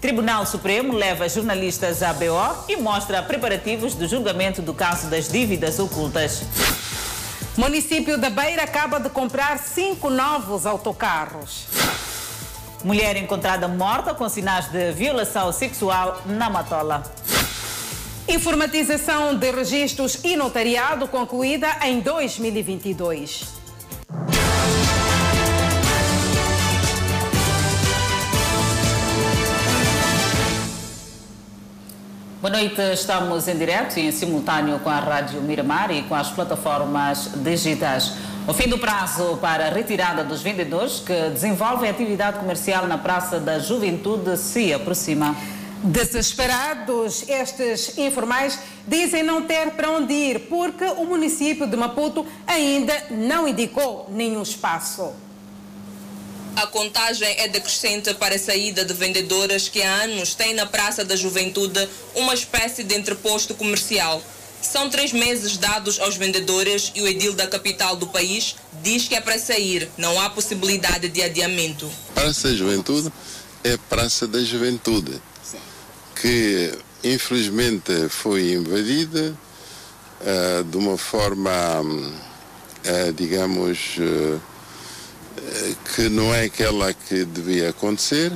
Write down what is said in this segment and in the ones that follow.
Tribunal Supremo leva jornalistas à BO e mostra preparativos do julgamento do caso das dívidas ocultas. Município da Beira acaba de comprar cinco novos autocarros. Mulher encontrada morta com sinais de violação sexual na Matola. Informatização de registros e notariado concluída em 2022. Boa noite, estamos em direto e em simultâneo com a Rádio Miramar e com as plataformas digitais. O fim do prazo para a retirada dos vendedores que desenvolvem atividade comercial na Praça da Juventude se aproxima. Desesperados, estes informais dizem não ter para onde ir porque o município de Maputo ainda não indicou nenhum espaço. A contagem é decrescente para a saída de vendedoras que há anos têm na Praça da Juventude uma espécie de entreposto comercial. São três meses dados aos vendedores e o edil da capital do país diz que é para sair, não há possibilidade de adiamento. Praça da Juventude é Praça da Juventude, que infelizmente foi invadida uh, de uma forma, uh, digamos, uh, que não é aquela que devia acontecer,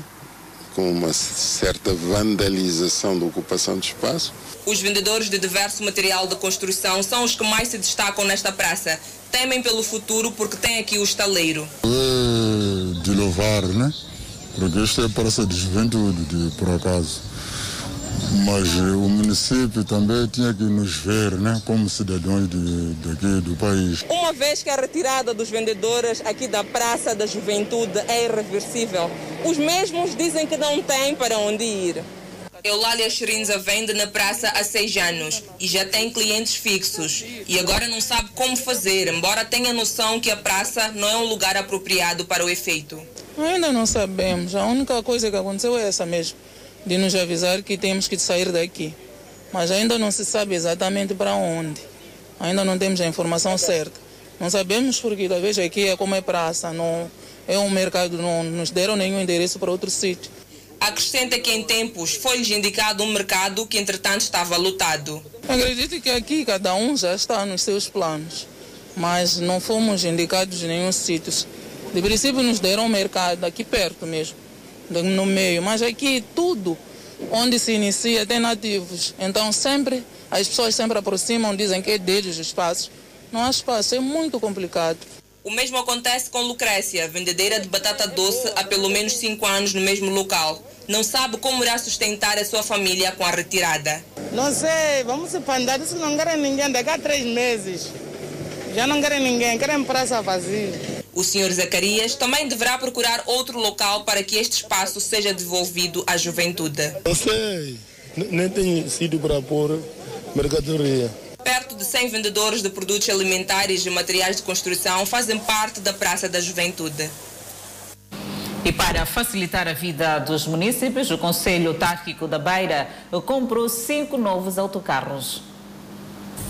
com uma certa vandalização da ocupação de espaço. Os vendedores de diverso material de construção são os que mais se destacam nesta praça. Temem pelo futuro porque tem aqui o estaleiro. É de louvar, né? Porque esta é a praça de juventude, de, por acaso mas o município também tinha que nos ver né, como cidadãos de, daqui do país. Uma vez que a retirada dos vendedores aqui da Praça da Juventude é irreversível, os mesmos dizem que não têm para onde ir. Eulália Xerinza vende na praça há seis anos e já tem clientes fixos. E agora não sabe como fazer, embora tenha noção que a praça não é um lugar apropriado para o efeito. Ainda não sabemos. A única coisa que aconteceu é essa mesmo de nos avisar que temos que sair daqui. Mas ainda não se sabe exatamente para onde. Ainda não temos a informação certa. Não sabemos porque talvez aqui é como é praça, não é um mercado, não nos deram nenhum endereço para outro sítio. Acrescenta que em tempos foi-lhes indicado um mercado que entretanto estava lotado. Acredito que aqui cada um já está nos seus planos, mas não fomos indicados em nenhum sítio. De princípio nos deram um mercado aqui perto mesmo no meio, mas aqui tudo onde se inicia tem nativos. Então sempre as pessoas sempre aproximam, dizem que é deles o espaço. Não há espaço, é muito complicado. O mesmo acontece com Lucrécia, vendedeira de batata doce há pelo menos cinco anos no mesmo local. Não sabe como irá sustentar a sua família com a retirada. Não sei, vamos se pandar, isso não querem ninguém daqui a três meses. Já não querem ninguém, querem praça vazia. O senhor Zacarias também deverá procurar outro local para que este espaço seja devolvido à juventude. Não sei, nem tenho sido para pôr mercadoria. Perto de 100 vendedores de produtos alimentares e materiais de construção fazem parte da Praça da Juventude. E para facilitar a vida dos municípios, o Conselho Autárquico da Beira comprou cinco novos autocarros.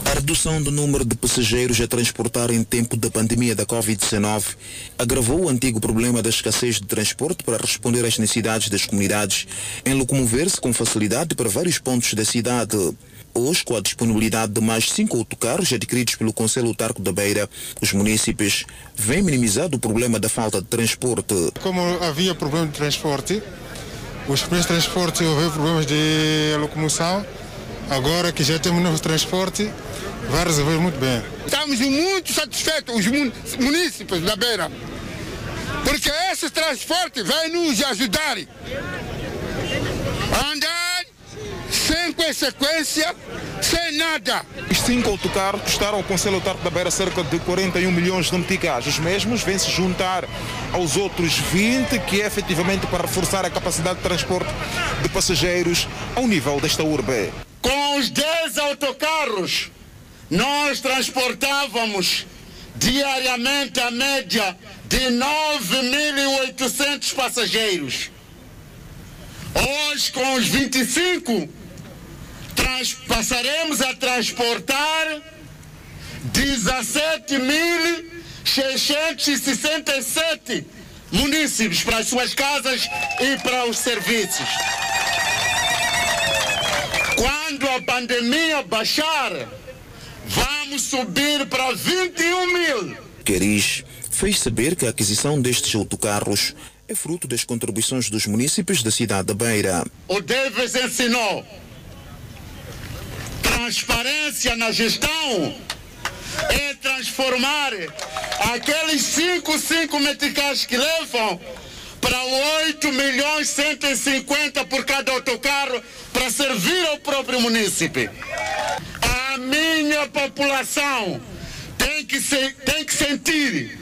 A redução do número de passageiros a transportar em tempo da pandemia da Covid-19 agravou o antigo problema da escassez de transporte para responder às necessidades das comunidades em locomover-se com facilidade para vários pontos da cidade. Hoje, com a disponibilidade de mais cinco autocarros adquiridos pelo Conselho Autarco da Beira, os municípios vêm minimizado o problema da falta de transporte. Como havia problema de transporte, os primeiros transportes houve problemas de locomoção, agora que já temos novo transporte, vai resolver muito bem. Estamos muito satisfeitos, os municípios da Beira, porque esse transporte vai nos ajudar a andar sem consequência, sem nada. Os cinco autocarros custaram ao Conselho Autarco da Beira cerca de 41 milhões de meticais. Os mesmos vêm se juntar aos outros 20, que é efetivamente para reforçar a capacidade de transporte de passageiros ao nível desta urbe. Com os 10 autocarros, nós transportávamos diariamente a média de 9.800 passageiros. Hoje, com os 25, passaremos a transportar 17.667 munícipes para as suas casas e para os serviços. Quando a pandemia baixar, vamos subir para 21 mil. Queris fez saber que a aquisição destes autocarros é fruto das contribuições dos municípios da cidade da Beira. O Davis ensinou transparência na gestão é transformar aqueles 5, 5 meticais que levam para 8 milhões 150 por cada autocarro para servir ao próprio município. A minha população tem que, se, tem que sentir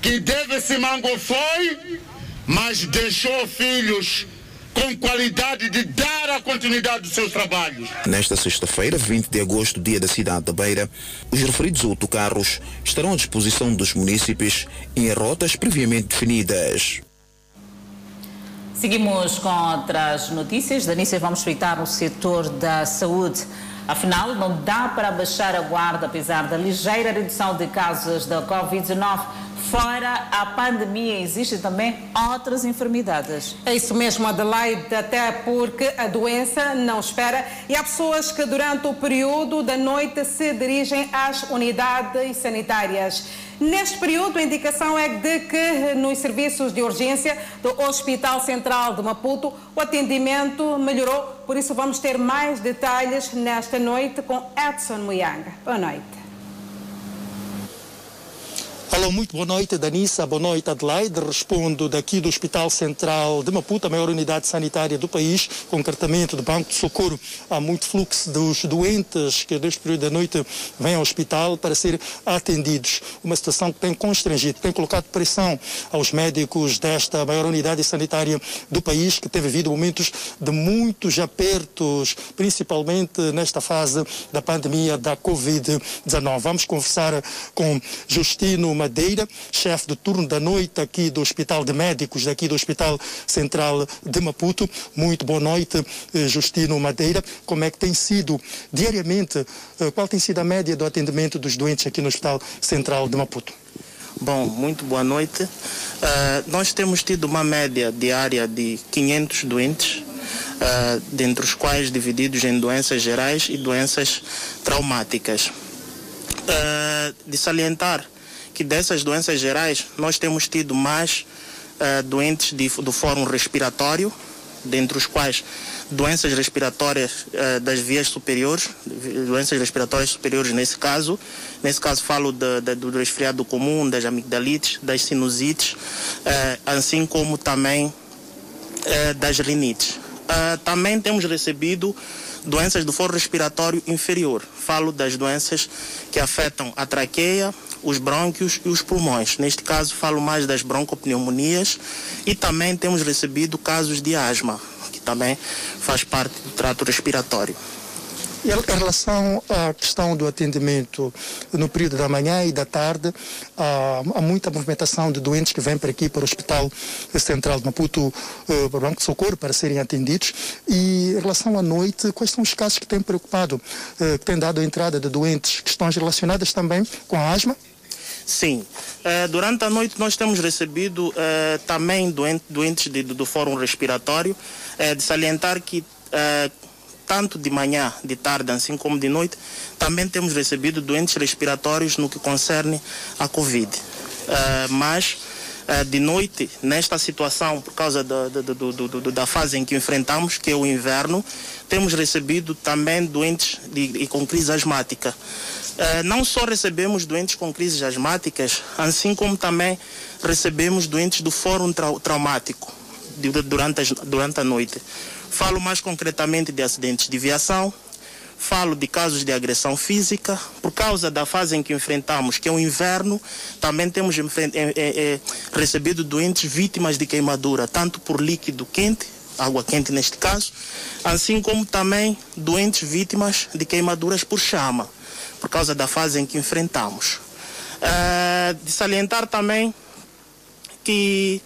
que deve se mango foi, mas deixou filhos com qualidade de dar a continuidade dos seus trabalhos. Nesta sexta-feira, 20 de agosto, dia da cidade da Beira, os referidos autocarros estarão à disposição dos municípios em rotas previamente definidas. Seguimos com outras notícias. Danícia, vamos espreitar o setor da saúde. Afinal, não dá para baixar a guarda, apesar da ligeira redução de casos da Covid-19. Fora a pandemia, existem também outras enfermidades. É isso mesmo, Adelaide, até porque a doença não espera e há pessoas que durante o período da noite se dirigem às unidades sanitárias. Neste período, a indicação é de que nos serviços de urgência do Hospital Central de Maputo o atendimento melhorou. Por isso, vamos ter mais detalhes nesta noite com Edson Muyanga. Boa noite. Alô, muito boa noite, Danissa. Boa noite, Adelaide. Respondo daqui do Hospital Central de Maputo, a maior unidade sanitária do país, concretamente do Banco de Socorro. Há muito fluxo dos doentes que, desde o período da noite, vêm ao hospital para ser atendidos. Uma situação que tem constrangido, tem colocado pressão aos médicos desta maior unidade sanitária do país, que tem vivido momentos de muitos apertos, principalmente nesta fase da pandemia da Covid-19. Vamos conversar com Justino Madeira, chefe de turno da noite aqui do Hospital de Médicos, daqui do Hospital Central de Maputo. Muito boa noite, eh, Justino Madeira. Como é que tem sido diariamente, eh, qual tem sido a média do atendimento dos doentes aqui no Hospital Central de Maputo? Bom, muito boa noite. Uh, nós temos tido uma média diária de 500 doentes, uh, dentre os quais divididos em doenças gerais e doenças traumáticas. Uh, de salientar que dessas doenças gerais nós temos tido mais uh, doentes de, do fórum respiratório, dentre os quais doenças respiratórias uh, das vias superiores, doenças respiratórias superiores nesse caso. Nesse caso falo de, de, do resfriado comum, das amigdalites, das sinusites, uh, assim como também das rinites. também temos recebido doenças do foro respiratório inferior. Falo das doenças que afetam a traqueia, os brônquios e os pulmões. Neste caso, falo mais das broncopneumonias e também temos recebido casos de asma, que também faz parte do trato respiratório. Em relação à questão do atendimento no período da manhã e da tarde, há, muita movimentação de doentes que vêm para aqui, para o Hospital Central de Maputo, uh, para o Banco de Socorro, para serem atendidos. E em relação à noite, quais são os casos que têm preocupado, uh, que têm dado a entrada de doentes? Questões relacionadas também com a asma? Sim. Uh, durante a noite nós temos recebido uh, também doente, doentes de, do Fórum Respiratório, uh, de salientar que tanto de manhã, de tarde, assim como de noite, também temos recebido doentes respiratórios no que concerne a Covid. mas de noite, nesta situação, por causa da, da, fase em que enfrentamos, que é o inverno, temos recebido também doentes de, de com crise asmática. Uh, não só recebemos doentes com crises asmáticas, assim como também recebemos doentes do fórum trau traumático durante, as, durante a noite. Falo mais concretamente de acidentes de viação, falo de casos de agressão física, por causa da fase em que enfrentamos, que é o inverno, também temos é, é, recebido doentes vítimas de queimadura, tanto por líquido quente, água quente neste caso, assim como também doentes vítimas de queimaduras por chama por causa da fase em que enfrentamos. Uh, de salientar também que,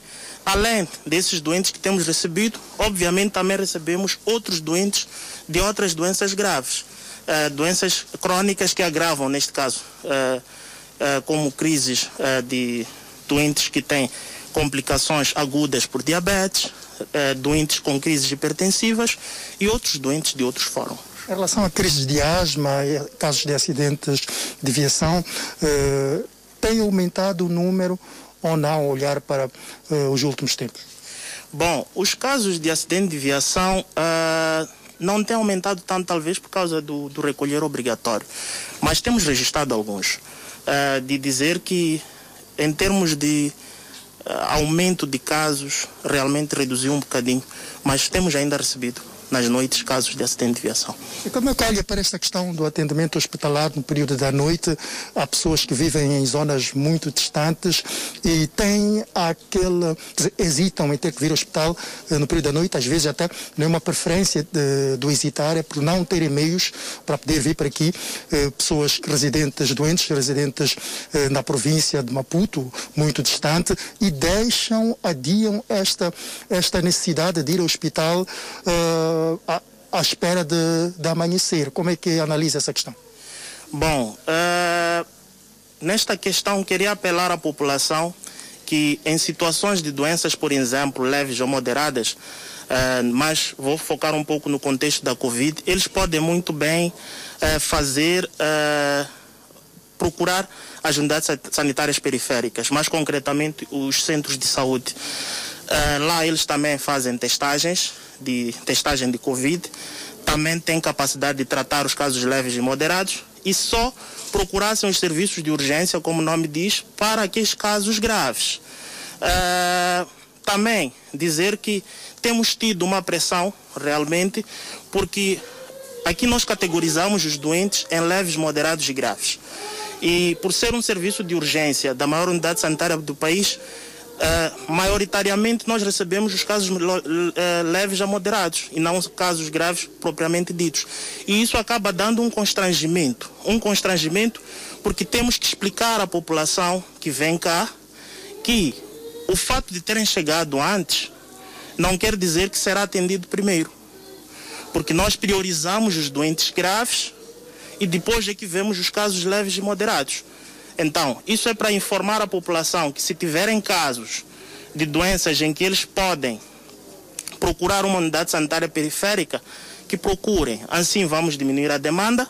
além desses doentes que temos recebido, obviamente também recebemos outros doentes de outras doenças graves, uh, doenças crônicas que agravam, neste caso, uh, como crises de doentes que têm complicações agudas por diabetes, doentes com crises hipertensivas e outros doentes de outros fóruns. Em relação a crises de asma, casos de acidentes de viação, eh, tem aumentado o número ou não olhar para eh, os últimos tempos? Bom, os casos de acidente de viação uh, não têm aumentado tanto, talvez por causa do, do recolher obrigatório, mas temos registrado alguns. Uh, de dizer que, em termos de uh, aumento de casos, realmente reduziu um bocadinho, mas temos ainda recebido nas noites casos de acidente de viação. E como é que olha para esta questão do atendimento hospitalar no período da noite? Há pessoas que vivem em zonas muito distantes e têm aquele. hesitam em ter que vir ao hospital eh, no período da noite, às vezes até não é uma preferência de, do hesitar, é por não terem meios para poder vir para aqui. Eh, pessoas residentes doentes, residentes eh, na província de Maputo, muito distante, e deixam, adiam esta, esta necessidade de ir ao hospital. Uh, à, à espera de, de amanhecer. Como é que analisa essa questão? Bom, uh, nesta questão queria apelar à população que em situações de doenças, por exemplo, leves ou moderadas, uh, mas vou focar um pouco no contexto da Covid, eles podem muito bem uh, fazer, procurar as unidades sanitárias periféricas, mais concretamente os centros de saúde. Lá eles também fazem testagens, de testagem de Covid, também tem capacidade de tratar os casos leves e moderados e só procurassem os serviços de urgência, como o nome diz, para aqueles casos graves. Uh, também dizer que temos tido uma pressão realmente, porque aqui nós categorizamos os doentes em leves, moderados e graves. E por ser um serviço de urgência da maior unidade sanitária do país, Uh, maioritariamente nós recebemos os casos uh, leves a moderados e não os casos graves propriamente ditos. E isso acaba dando um constrangimento. Um constrangimento porque temos que explicar à população que vem cá que o fato de terem chegado antes não quer dizer que será atendido primeiro. Porque nós priorizamos os doentes graves e depois é que vemos os casos leves e moderados. Então, isso é para informar a população que se tiverem casos de doenças em que eles podem procurar uma unidade sanitária periférica, que procurem. Assim vamos diminuir a demanda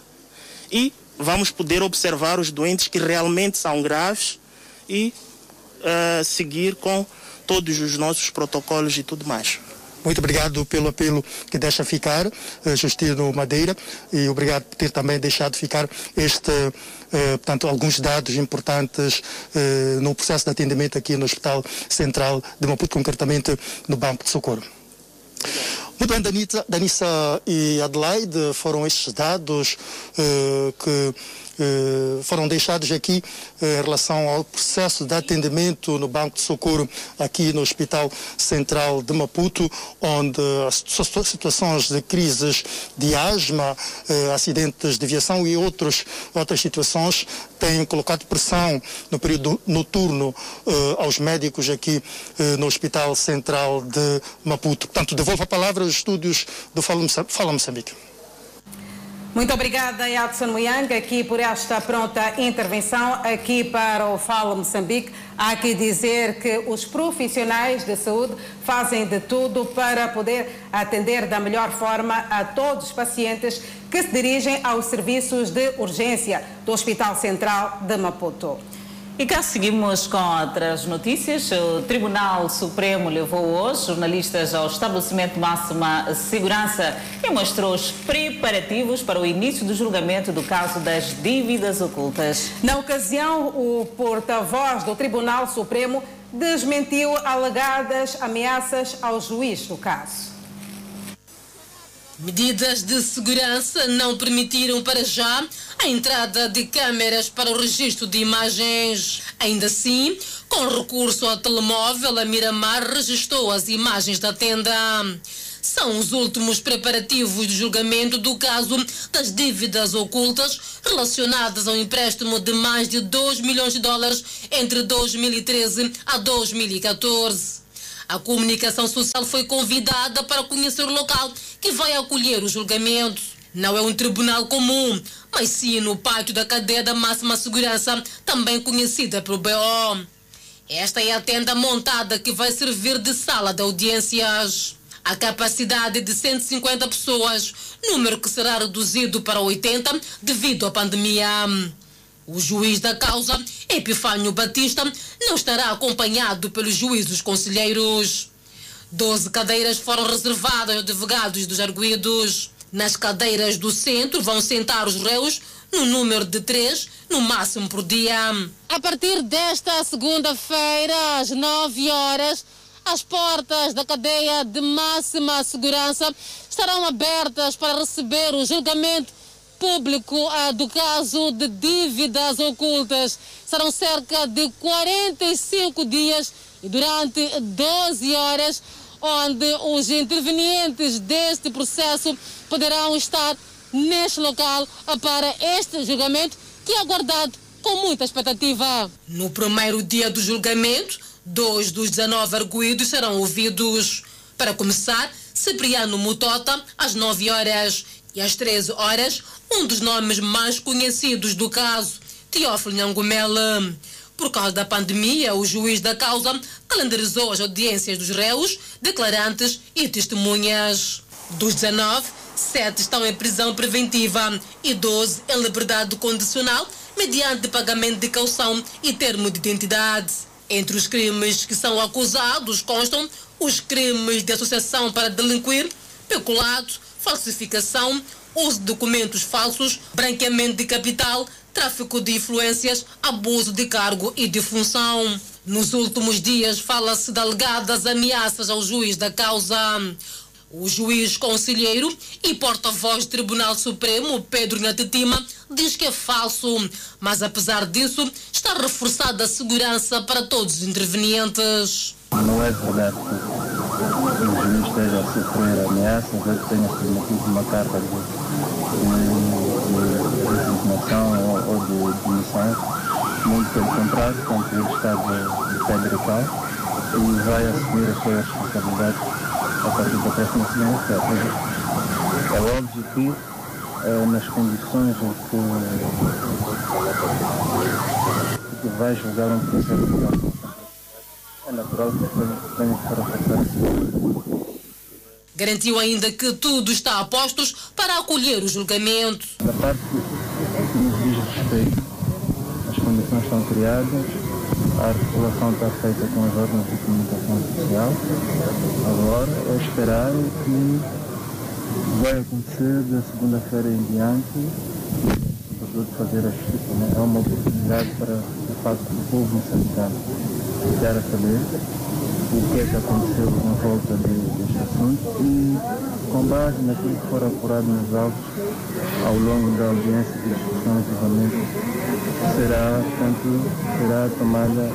e vamos poder observar os doentes que realmente são graves e uh, seguir com todos os nossos protocolos e tudo mais. Muito obrigado pelo apelo que deixa ficar, uh, Justino Madeira, e obrigado por ter também deixado ficar este, portanto, alguns dados importantes uh, no processo de atendimento aqui no Hospital Central de Maputo, concretamente no Banco de Socorro. Muito bem, Danita, Danissa e Adelaide, foram estes dados que eh, foram deixados aqui eh, em relação ao processo de atendimento no Banco de Socorro aqui no Hospital Central de Maputo, onde situações de crises de asma, eh, acidentes de aviação e outros, outras situações têm colocado pressão no período noturno aos médicos aqui no Hospital Central de Maputo. Portanto, devolvo a palavra aos estúdios do Fala Moçambique. Muito obrigada, Edson Muyang, aqui por esta pronta intervenção aqui para o Fala Moçambique. Há que dizer que os profissionais de saúde fazem de tudo para poder atender da melhor forma a todos os pacientes que se dirigem aos serviços de urgência do Hospital Central de Maputo. E cá seguimos com outras notícias. O Tribunal Supremo levou hoje jornalistas ao estabelecimento máxima segurança e mostrou os preparativos para o início do julgamento do caso das dívidas ocultas. Na ocasião, o porta-voz do Tribunal Supremo desmentiu alegadas ameaças ao juiz do caso. Medidas de segurança não permitiram para já a entrada de câmeras para o registro de imagens. Ainda assim, com recurso ao telemóvel, a Miramar registrou as imagens da tenda. São os últimos preparativos de julgamento do caso das dívidas ocultas relacionadas ao empréstimo de mais de 2 milhões de dólares entre 2013 a 2014. A comunicação social foi convidada para conhecer o local que vai acolher o julgamento. Não é um tribunal comum, mas sim no pátio da cadeia da máxima segurança, também conhecida por BO. Esta é a tenda montada que vai servir de sala de audiências. a capacidade de 150 pessoas, número que será reduzido para 80 devido à pandemia. O juiz da causa, Epifânio Batista, não estará acompanhado pelos juízes conselheiros. Doze cadeiras foram reservadas aos advogados dos arguídos. Nas cadeiras do centro vão sentar os réus no número de três, no máximo por dia. A partir desta segunda-feira, às 9 horas, as portas da cadeia de máxima segurança estarão abertas para receber o julgamento público do caso de dívidas ocultas. Serão cerca de 45 dias e durante 12 horas, onde os intervenientes deste processo poderão estar neste local para este julgamento que é aguardado com muita expectativa. No primeiro dia do julgamento, dois dos 19 arguídos serão ouvidos. Para começar, Cipriano Mutota, às 9 horas e às 13 horas, um dos nomes mais conhecidos do caso, Teófilo Nhangumela. Por causa da pandemia, o juiz da causa calendarizou as audiências dos réus, declarantes e testemunhas. Dos 19, 7 estão em prisão preventiva e 12 em liberdade condicional, mediante pagamento de caução e termo de identidade. Entre os crimes que são acusados constam os crimes de associação para delinquir, peculado, falsificação, uso de documentos falsos, branqueamento de capital, tráfico de influências, abuso de cargo e de função. Nos últimos dias fala-se de alegadas ameaças ao juiz da causa. O juiz conselheiro e porta-voz do Tribunal Supremo, Pedro Natitima, diz que é falso, mas apesar disso, está reforçada a segurança para todos os intervenientes. Não é verdade que o juiz esteja a sofrer ameaças ou que tenha submetido uma carta de, de, de resignação ou, ou de demissão. Muito pelo contrário, portanto, ele está de, de pé direito e vai assumir as suas responsabilidades a partir da próxima segunda-feira. É óbvio que é, nas condições em que, que vai julgar um processo de é natural que tenha que reforçar Garantiu ainda que tudo está a postos para acolher o julgamento. Da parte que nos diz respeito, as condições estão criadas, a articulação está feita com os órgãos de comunicação social. Agora é esperar que vai acontecer da segunda-feira em diante, fazer a justiça. Né? É uma oportunidade para, de facto, o povo moçambicano ficar a saber o que é que aconteceu na volta de, deste assunto e, com base naquilo que for apurado nos autos ao longo da audiência de discussão e julgamento, será, portanto, será tomada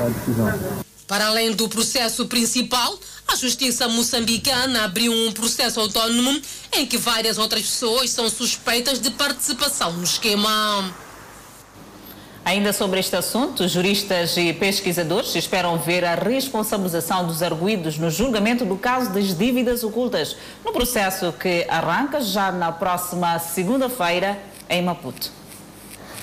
a, a decisão. Para além do processo principal, a Justiça moçambicana abriu um processo autônomo em que várias outras pessoas são suspeitas de participação no esquema. Ainda sobre este assunto, juristas e pesquisadores esperam ver a responsabilização dos arguídos no julgamento do caso das dívidas ocultas, no processo que arranca já na próxima segunda-feira em Maputo.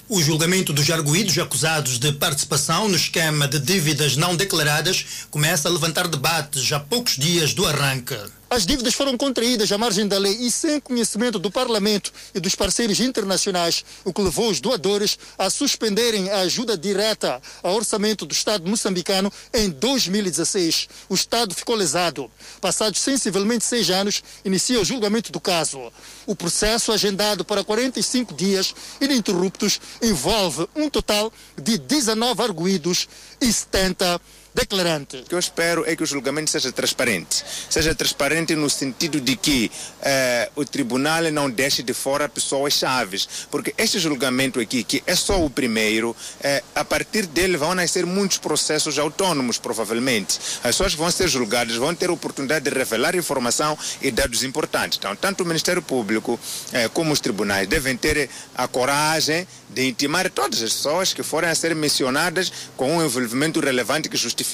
O julgamento dos arguídos acusados de participação no esquema de dívidas não declaradas começa a levantar debates há poucos dias do arranque. As dívidas foram contraídas à margem da lei e sem conhecimento do Parlamento e dos parceiros internacionais, o que levou os doadores a suspenderem a ajuda direta ao orçamento do Estado moçambicano em 2016. O Estado ficou lesado. Passados sensivelmente seis anos, inicia o julgamento do caso. O processo, agendado para 45 dias ininterruptos, envolve um total de 19 arguídos e 70 declarante. O que eu espero é que o julgamento seja transparente. Seja transparente no sentido de que eh, o tribunal não deixe de fora pessoas chaves. Porque este julgamento aqui, que é só o primeiro, eh, a partir dele vão nascer muitos processos autônomos, provavelmente. As pessoas que vão ser julgadas vão ter oportunidade de revelar informação e dados importantes. Então, tanto o Ministério Público eh, como os tribunais devem ter a coragem de intimar todas as pessoas que forem a ser mencionadas com um envolvimento relevante que justifique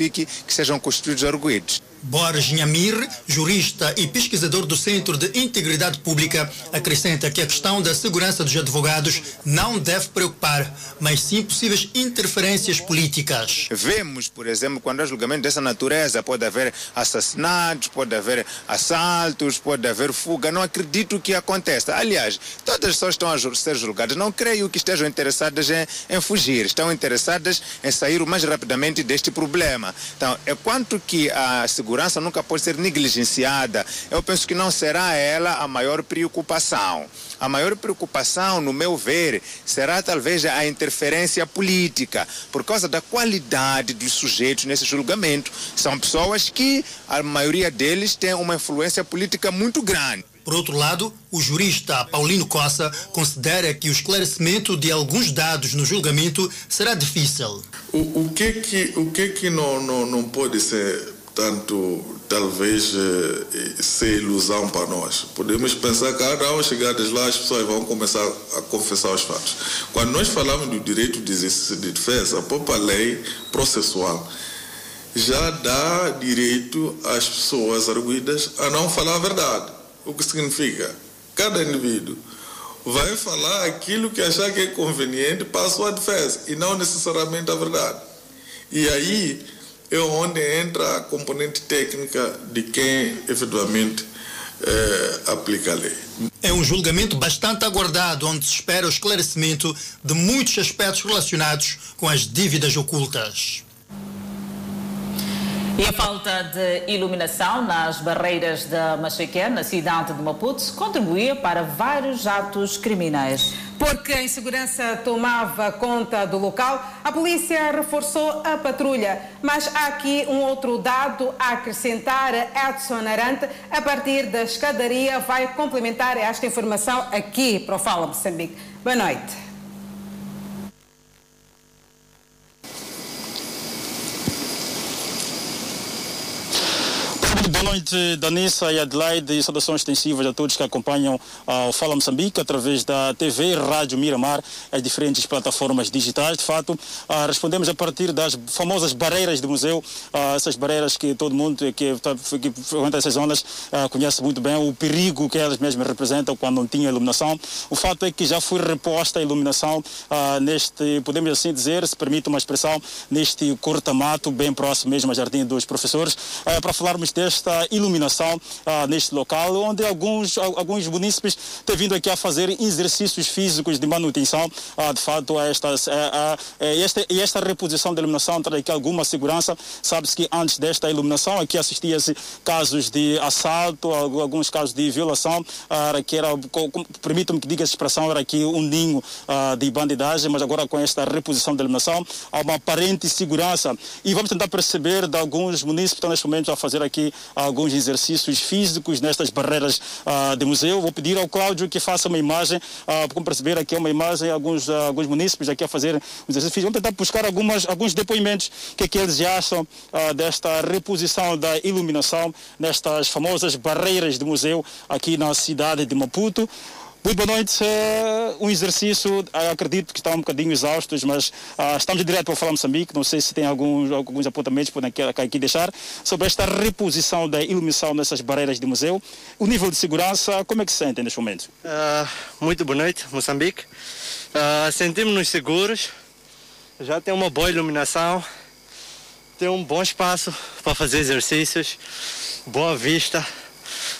que sejam constituídos arguídos. Boris Nhamir, jurista e pesquisador do Centro de Integridade Pública, acrescenta que a questão da segurança dos advogados não deve preocupar, mas sim possíveis interferências políticas. Vemos, por exemplo, quando há julgamentos dessa natureza, pode haver assassinatos, pode haver assaltos, pode haver fuga. Não acredito que aconteça. Aliás, todas as pessoas estão a ser julgadas. Não creio que estejam interessadas em, em fugir. Estão interessadas em sair o mais rapidamente deste problema. Então, é quanto que a segurança segurança nunca pode ser negligenciada. Eu penso que não será ela a maior preocupação. A maior preocupação, no meu ver, será talvez a interferência política, por causa da qualidade dos sujeitos nesse julgamento. São pessoas que a maioria deles tem uma influência política muito grande. Por outro lado, o jurista Paulino Costa considera que o esclarecimento de alguns dados no julgamento será difícil. O, o que que, o que, que não, não, não pode ser tanto talvez eh, ser ilusão para nós. Podemos pensar que ah, ao chegadas lá as pessoas vão começar a confessar os fatos. Quando nós falamos do direito de exercício de defesa, a própria lei processual já dá direito às pessoas arguidas a não falar a verdade. O que significa? Cada indivíduo vai falar aquilo que achar que é conveniente para a sua defesa e não necessariamente a verdade. E aí é onde entra a componente técnica de quem efetivamente é, aplica a lei. É um julgamento bastante aguardado, onde se espera o esclarecimento de muitos aspectos relacionados com as dívidas ocultas. E a falta de iluminação nas barreiras da Machequé, na cidade de Maputo, contribuía para vários atos criminais. Porque a insegurança tomava conta do local, a polícia reforçou a patrulha. Mas há aqui um outro dado a acrescentar. Edson Arante, a partir da escadaria, vai complementar esta informação aqui para o Fala Moçambique. Boa noite. Boa noite, Danissa e Adelaide, e saudações extensivas a todos que acompanham uh, o Fala Moçambique através da TV Rádio Miramar, as diferentes plataformas digitais. De fato, uh, respondemos a partir das famosas barreiras do museu, uh, essas barreiras que todo mundo que, que frequenta essas zonas conhece muito bem, o perigo que elas mesmas representam quando não tinha iluminação. O fato é que já foi reposta a iluminação neste, podemos assim dizer, se permite uma expressão, neste corta-mato, bem próximo mesmo ao Jardim dos Professores, para falarmos deste esta iluminação ah, neste local, onde alguns, alguns munícipes têm vindo aqui a fazer exercícios físicos de manutenção. Ah, de fato, esta, esta, esta reposição da iluminação traz aqui alguma segurança. Sabe-se que antes desta iluminação aqui assistia-se casos de assalto, alguns casos de violação, ah, que era, permitam-me que diga essa expressão, era aqui um ninho de bandidagem, mas agora com esta reposição da iluminação há uma aparente segurança. E vamos tentar perceber de alguns munícipes que estão neste momento a fazer aqui alguns exercícios físicos nestas barreiras uh, de museu. Vou pedir ao Cláudio que faça uma imagem, uh, como perceber aqui é uma imagem, alguns, uh, alguns munícipes aqui a fazer exercícios. Vamos tentar buscar algumas, alguns depoimentos que, é que eles acham uh, desta reposição da iluminação nestas famosas barreiras de museu aqui na cidade de Maputo. Muito boa noite. Uh, um exercício, uh, acredito que está um bocadinho exaustos, mas uh, estamos direto para falar Moçambique. Não sei se tem alguns, alguns apontamentos podem aqui, aqui deixar sobre esta reposição da iluminação nessas barreiras de museu. O nível de segurança, como é que se sente neste momento? muito boa noite, Moçambique. Sentimos-nos seguros. Já tem uma boa iluminação. Tem um bom espaço para fazer exercícios. Boa vista.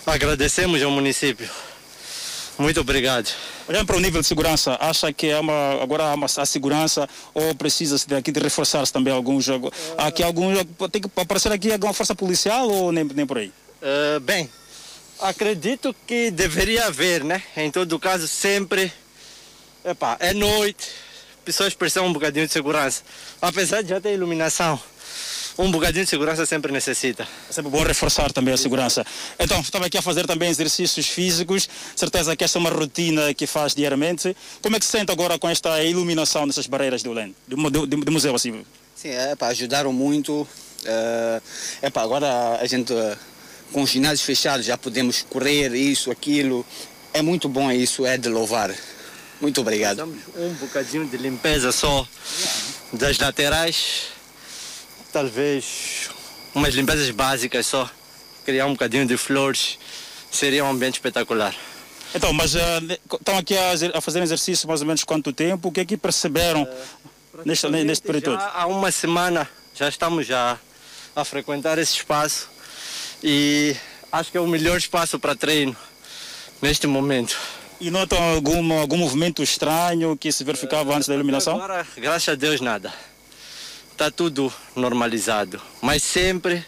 Agradecemos ao município. Muito obrigado. Olhando para o nível de segurança, acha que é uma, agora há uma, a segurança ou precisa-se aqui de reforçar-se também alguns jogos? Aqui alguns tem que aparecer aqui alguma força policial ou nem, nem por aí? Uh, bem, acredito que deveria haver, né? Em todo caso, sempre. Epa, é noite, pessoas precisam um bocadinho de segurança. Apesar de já ter iluminação, um bocadinho de segurança sempre necessita. É sempre bom reforçar também a segurança. Então, estava aqui a fazer também exercícios físicos, certeza que esta é uma rotina que faz diariamente. Como é que se sente agora com esta iluminação dessas barreiras do LEN, do, do, do museu assim? Sim, é, pá, ajudaram muito. É, é pá, agora a gente, com os ginásios fechados, já podemos correr, isso, aquilo. É muito bom isso, é de louvar. Muito obrigado. Um bocadinho de limpeza só das laterais talvez umas limpezas básicas só, criar um bocadinho de flores, seria um ambiente espetacular. Então, mas uh, estão aqui a, a, fazer exercício mais ou menos quanto tempo? O que é que perceberam uh, neste, neste período? Há uma semana já estamos já a frequentar esse espaço e acho que é o melhor espaço para treino neste momento. E notam algum, algum movimento estranho que se verificava uh, antes da iluminação? Agora, graças a Deus, nada. Está tudo normalizado. Mas sempre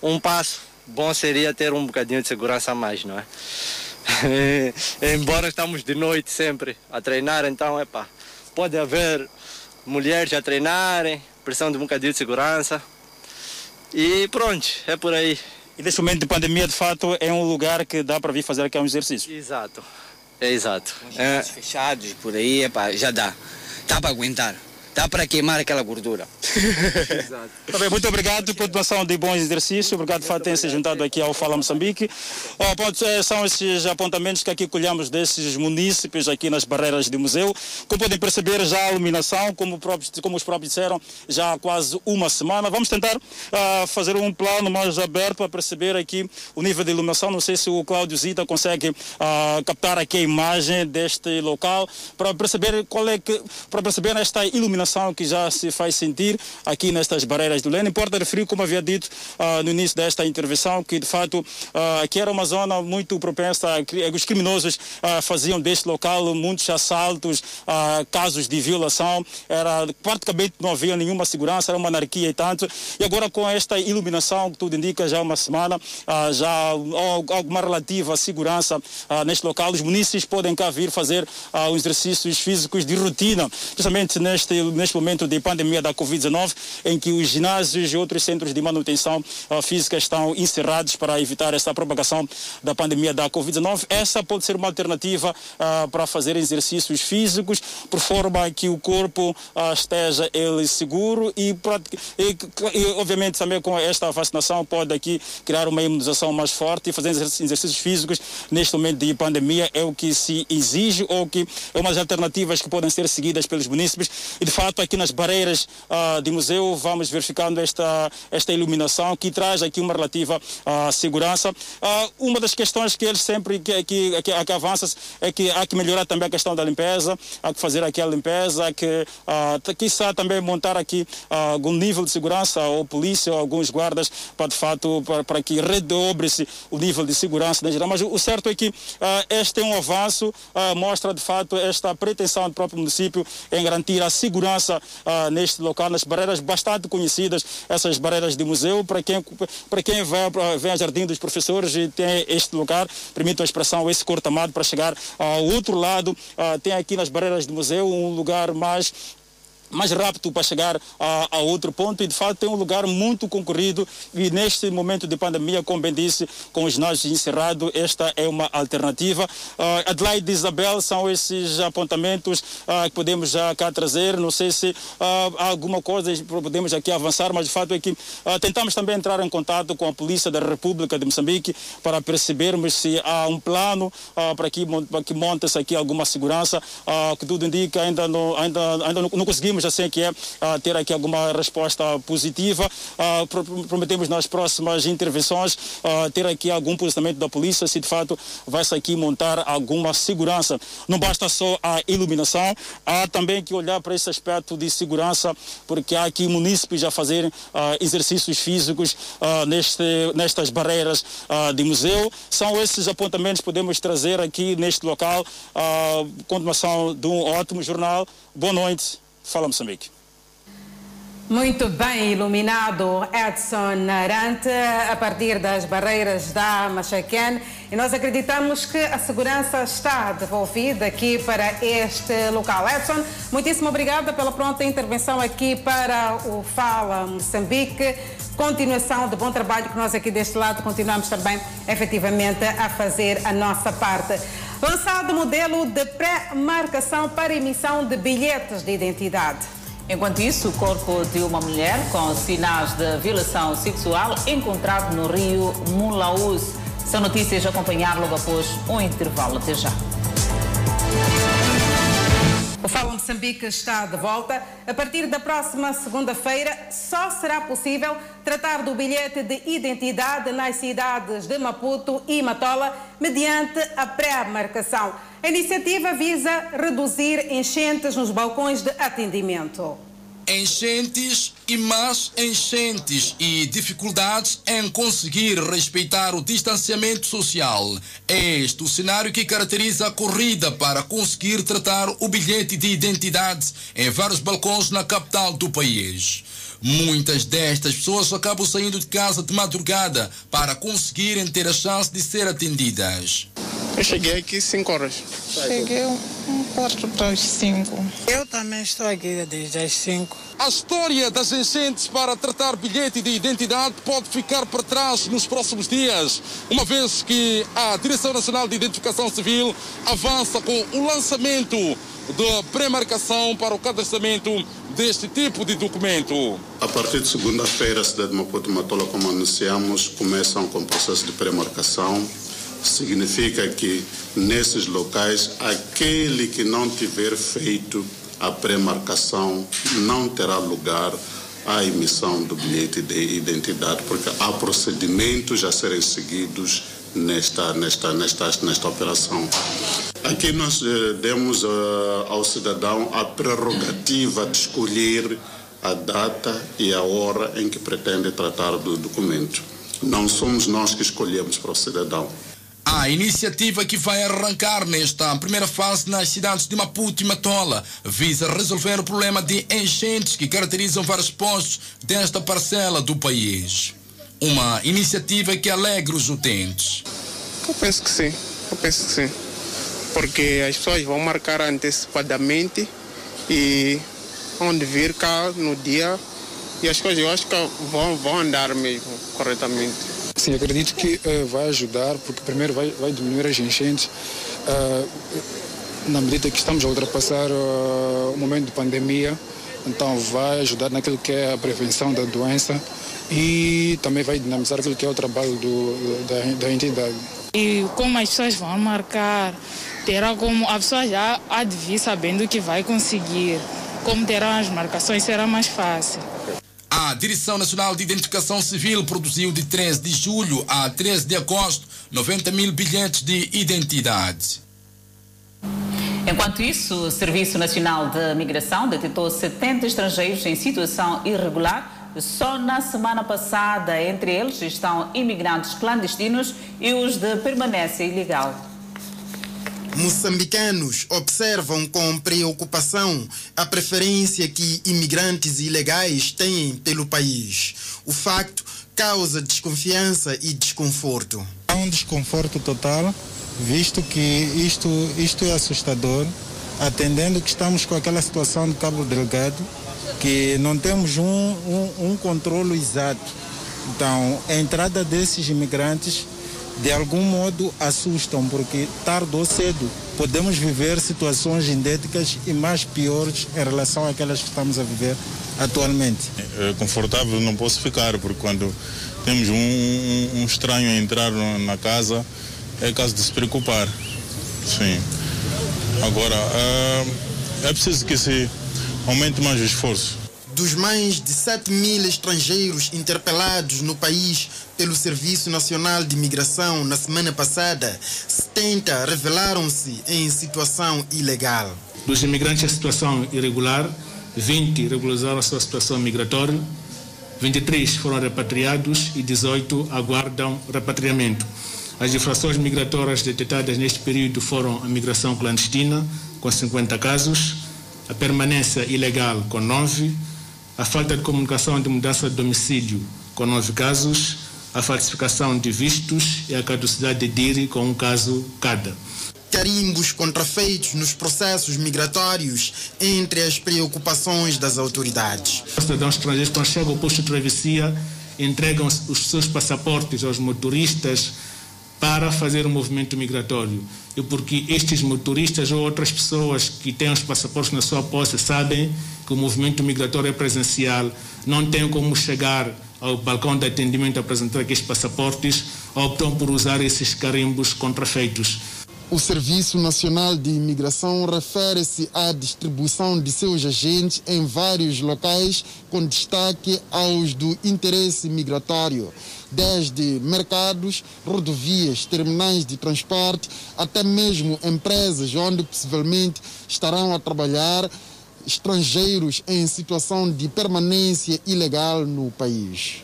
um passo bom seria ter um bocadinho de segurança a mais, não é? Embora estamos de noite sempre a treinar, então, epá, pode haver mulheres a treinarem, pressão de um bocadinho de segurança. E pronto, é por aí. E neste momento de pandemia, de fato, é um lugar que dá para vir fazer aqui um exercício. Exato, é exato. É. Fechados por aí, epá, já dá. Dá para aguentar dá para queimar aquela gordura. Exato. Bem, muito obrigado doação de bons exercícios. Obrigado por terem se juntado aqui ao Fala Moçambique. Oh, são esses apontamentos que aqui colhemos desses munícipes aqui nas barreiras do museu. Como podem perceber, já a iluminação, como, próprios, como os próprios disseram, já há quase uma semana. Vamos tentar uh, fazer um plano mais aberto para perceber aqui o nível de iluminação. Não sei se o Cláudio Zita consegue uh, captar aqui a imagem deste local para perceber qual é que, para perceber esta iluminação que já se faz sentir aqui nestas barreiras do Lene. Importa referir, como havia dito uh, no início desta intervenção, que de fato uh, aqui era uma zona muito propensa, os criminosos uh, faziam deste local muitos assaltos, casos de violação, era, praticamente não havia nenhuma segurança, era uma anarquia e tanto. E agora com esta iluminação, que tudo indica já uma semana, já alguma relativa segurança neste local, os munícipes podem cá vir fazer os exercícios físicos de rotina, principalmente neste neste momento de pandemia da Covid-19, em que os ginásios e outros centros de manutenção uh, física estão encerrados para evitar essa propagação da pandemia da Covid-19. Essa pode ser uma alternativa uh, para fazer exercícios físicos, por forma que o corpo uh, esteja ele seguro e, e, e, obviamente também com esta vacinação pode aqui criar uma imunização mais forte e fazer exercícios físicos neste momento de pandemia é o que se exige ou que é uma das alternativas que podem ser seguidas pelos munícipes e de fato aqui nas barreiras uh, de museu vamos verificando esta, esta iluminação que traz aqui uma relativa uh, segurança. Uh, uma das questões que eles sempre que, que, que, que avançam é que há que melhorar também a questão da limpeza, há que fazer aqui a limpeza, há que uh, quiçá também montar aqui algum nível de segurança ou polícia ou alguns guardas para de fato para, para que redobre-se o nível de segurança em geral. Mas o certo é que este é um avanço, mostra de fato esta pretensão do próprio município em garantir a segurança segurança ah, neste local, nas barreiras bastante conhecidas, essas barreiras de museu, para quem, para quem vem, vem ao Jardim dos Professores e tem este lugar, permite a expressão, esse cortamado para chegar ao outro lado, ah, tem aqui nas barreiras do museu um lugar mais mais rápido para chegar a, a, outro ponto e de fato tem um lugar muito concorrido e neste momento de pandemia, como bem disse, com os ginásios encerrados, esta é uma alternativa. Uh, Adelaide e Isabel são esses apontamentos uh, que podemos já cá trazer. Não sei se uh, há alguma coisa que podemos aqui avançar, mas de fato é que uh, tentamos também entrar em contato com a Polícia da República de Moçambique para percebermos se há um plano para que, que monte-se aqui alguma segurança, que tudo indica ainda não, ainda, ainda não, não conseguimos já sei que é uh, ter aqui alguma resposta positiva. Uh, prometemos nas próximas intervenções uh, ter aqui algum posicionamento da polícia, se de fato vai-se aqui montar alguma segurança. Não basta só a iluminação, há também que olhar para esse aspecto de segurança, porque há aqui munícipes a fazerem exercícios físicos neste, nestas barreiras de museu. São esses apontamentos que podemos trazer aqui neste local. continuação de um ótimo jornal. Boa noite. Fala Moçambique. Muito bem iluminado Edson Arante a partir das barreiras da Machaquén e nós acreditamos que a segurança está devolvida aqui para este local. Edson, muitíssimo obrigada pela pronta intervenção aqui para o Fala Moçambique. Continuação de bom trabalho que nós aqui deste lado continuamos também efetivamente a fazer a nossa parte. Lançado o modelo de pré-marcação para emissão de bilhetes de identidade. Enquanto isso, o corpo de uma mulher com sinais de violação sexual encontrado no rio Mulaúz. São notícias a acompanhar logo após um intervalo. Até já. Fala Moçambique está de volta. A partir da próxima segunda-feira, só será possível tratar do bilhete de identidade nas cidades de Maputo e Matola mediante a pré-marcação. A iniciativa visa reduzir enchentes nos balcões de atendimento enchentes e mais enchentes e dificuldades em conseguir respeitar o distanciamento social. É este o cenário que caracteriza a corrida para conseguir tratar o bilhete de identidade em vários balcões na capital do país. Muitas destas pessoas acabam saindo de casa de madrugada para conseguirem ter a chance de ser atendidas. Eu cheguei aqui 5 horas. Cheguei um quarto para as 5. Eu também estou aqui desde as 5. A história das enchentes para tratar bilhete de identidade pode ficar para trás nos próximos dias, uma vez que a Direção Nacional de Identificação Civil avança com o lançamento da pré-marcação para o cadastramento deste tipo de documento. A partir de segunda-feira, a cidade de Maputo e Matola, como anunciamos, começam com o processo de pré-marcação significa que nesses locais aquele que não tiver feito a pré-marcação não terá lugar à emissão do bilhete de identidade, porque há procedimentos a serem seguidos nesta, nesta, nesta, nesta operação. Aqui nós eh, demos uh, ao cidadão a prerrogativa de escolher a data e a hora em que pretende tratar do documento. Não somos nós que escolhemos para o cidadão. A iniciativa que vai arrancar nesta primeira fase nas cidades de Maputo e Matola visa resolver o problema de enchentes que caracterizam vários postos desta parcela do país. Uma iniciativa que alegra os utentes. Eu penso que sim, eu penso que sim. Porque as pessoas vão marcar antecipadamente e vão vir cá no dia e as coisas eu acho que vão, vão andar mesmo corretamente. Sim, acredito que uh, vai ajudar, porque primeiro vai, vai diminuir as enchentes. Uh, na medida que estamos a ultrapassar uh, o momento de pandemia, então vai ajudar naquilo que é a prevenção da doença e também vai dinamizar aquilo que é o trabalho do, da, da entidade. E como as pessoas vão marcar, terá como a pessoa já há de vir sabendo que vai conseguir. Como terão as marcações, será mais fácil. A Direção Nacional de Identificação Civil produziu de 13 de julho a 13 de agosto 90 mil bilhetes de identidade. Enquanto isso, o Serviço Nacional de Migração detectou 70 estrangeiros em situação irregular. Só na semana passada, entre eles estão imigrantes clandestinos e os de permanência ilegal. Moçambicanos observam com preocupação a preferência que imigrantes ilegais têm pelo país. O facto causa desconfiança e desconforto. Há um desconforto total, visto que isto, isto é assustador, atendendo que estamos com aquela situação de Cabo Delgado, que não temos um, um, um controle exato. Então, a entrada desses imigrantes de algum modo assustam, porque tarde ou cedo podemos viver situações idênticas e mais piores em relação àquelas que estamos a viver atualmente. É, confortável não posso ficar, porque quando temos um, um, um estranho a entrar na casa, é caso de se preocupar. Sim. Agora, é, é preciso que se aumente mais o esforço. Dos mais de 7 mil estrangeiros interpelados no país pelo Serviço Nacional de Imigração na semana passada, 70 revelaram-se em situação ilegal. Dos imigrantes em situação irregular, 20 regularizaram a sua situação migratória, 23 foram repatriados e 18 aguardam repatriamento. As infrações migratórias detectadas neste período foram a migração clandestina, com 50 casos, a permanência ilegal, com 9, a falta de comunicação de mudança de domicílio, com nove casos, a falsificação de vistos e a caducidade de DIRI, com um caso cada. Carimbos contrafeitos nos processos migratórios entre as preocupações das autoridades. Os cidadãos estrangeiros, quando chegam ao posto de travessia, entregam os seus passaportes aos motoristas para fazer o movimento migratório. E porque estes motoristas ou outras pessoas que têm os passaportes na sua posse sabem que o movimento migratório é presencial, não têm como chegar ao balcão de atendimento a apresentar aqueles passaportes, optam por usar esses carimbos contrafeitos. O Serviço Nacional de Imigração refere-se à distribuição de seus agentes em vários locais, com destaque aos do interesse migratório, desde mercados, rodovias, terminais de transporte, até mesmo empresas onde possivelmente estarão a trabalhar estrangeiros em situação de permanência ilegal no país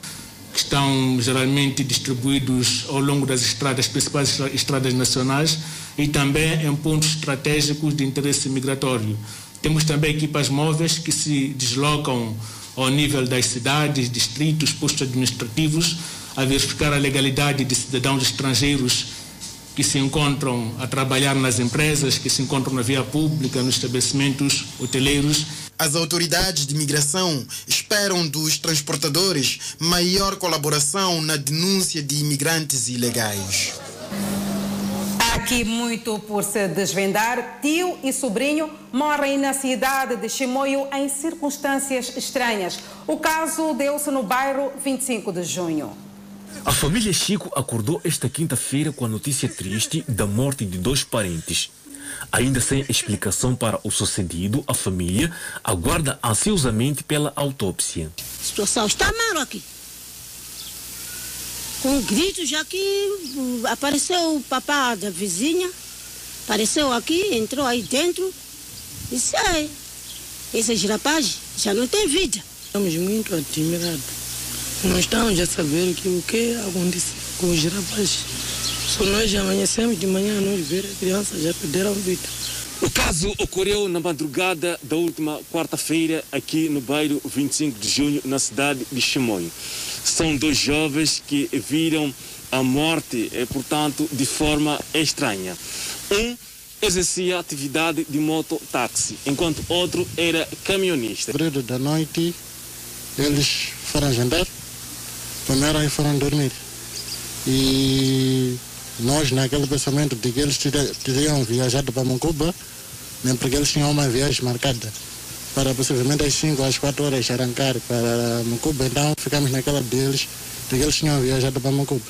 que estão geralmente distribuídos ao longo das estradas, principais estradas nacionais e também em pontos estratégicos de interesse migratório. Temos também equipas móveis que se deslocam ao nível das cidades, distritos, postos administrativos, a verificar a legalidade de cidadãos estrangeiros que se encontram a trabalhar nas empresas, que se encontram na via pública, nos estabelecimentos hoteleiros as autoridades de migração esperam dos transportadores maior colaboração na denúncia de imigrantes ilegais. Aqui muito por se desvendar, tio e sobrinho morrem na cidade de Chimoio em circunstâncias estranhas. O caso deu-se no bairro 25 de junho. A família Chico acordou esta quinta-feira com a notícia triste da morte de dois parentes. Ainda sem explicação para o sucedido, a família aguarda ansiosamente pela autópsia. A situação está mal aqui. Com gritos já que uh, apareceu o papá da vizinha, apareceu aqui, entrou aí dentro e sai. Esses rapazes já não têm vida. Estamos muito admirados. Não estamos a saber o que, o que aconteceu com os rapazes. Só nós amanhecemos de manhã, nós ver a criança já perderam vida. O caso ocorreu na madrugada da última quarta-feira aqui no bairro 25 de junho, na cidade de Chimoio. São dois jovens que viram a morte, eh, portanto, de forma estranha. Um exercia atividade de mototáxi, enquanto outro era caminhonista. Período da noite, eles foram jantar, primeiro aí foram dormir. E nós, naquele pensamento de que eles teriam viajado para Mancuba, nem porque eles tinham uma viagem marcada para possivelmente às 5 às 4 horas arrancar para Mancuba, então ficamos naquela deles de que eles tinham viajado para Mancuba.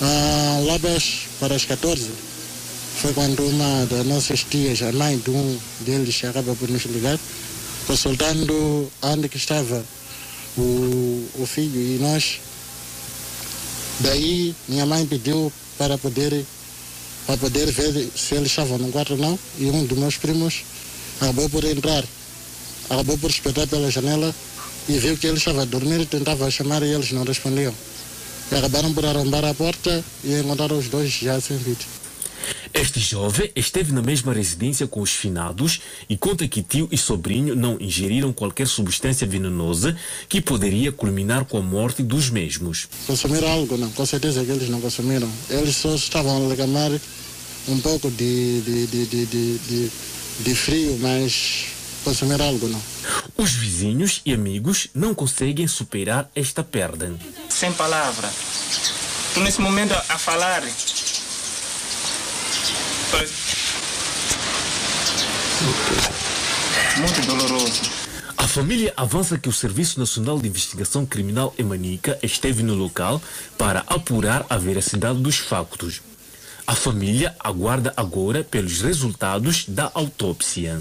Ah, lá para as 14 foi quando uma das nossas tias, a mãe de um deles, acaba por nos ligar, consultando onde que estava o, o filho e nós. Daí minha mãe pediu para poder, para poder ver se eles estavam no quarto ou não. E um dos meus primos acabou por entrar, acabou por espetar pela janela e viu que ele estava a dormir tentava chamar e eles não respondiam. E acabaram por arrombar a porta e encontraram os dois já sem vida. Este jovem esteve na mesma residência com os finados e conta que tio e sobrinho não ingeriram qualquer substância venenosa que poderia culminar com a morte dos mesmos. Consumiram algo? Não, com certeza que eles não consumiram. Eles só estavam a reclamar um pouco de, de, de, de, de, de frio, mas consumir algo não. Os vizinhos e amigos não conseguem superar esta perda. Sem palavra. Estou nesse momento a falar muito doloroso. A família avança que o Serviço Nacional de Investigação Criminal em Manica esteve no local para apurar a veracidade dos factos. A família aguarda agora pelos resultados da autópsia.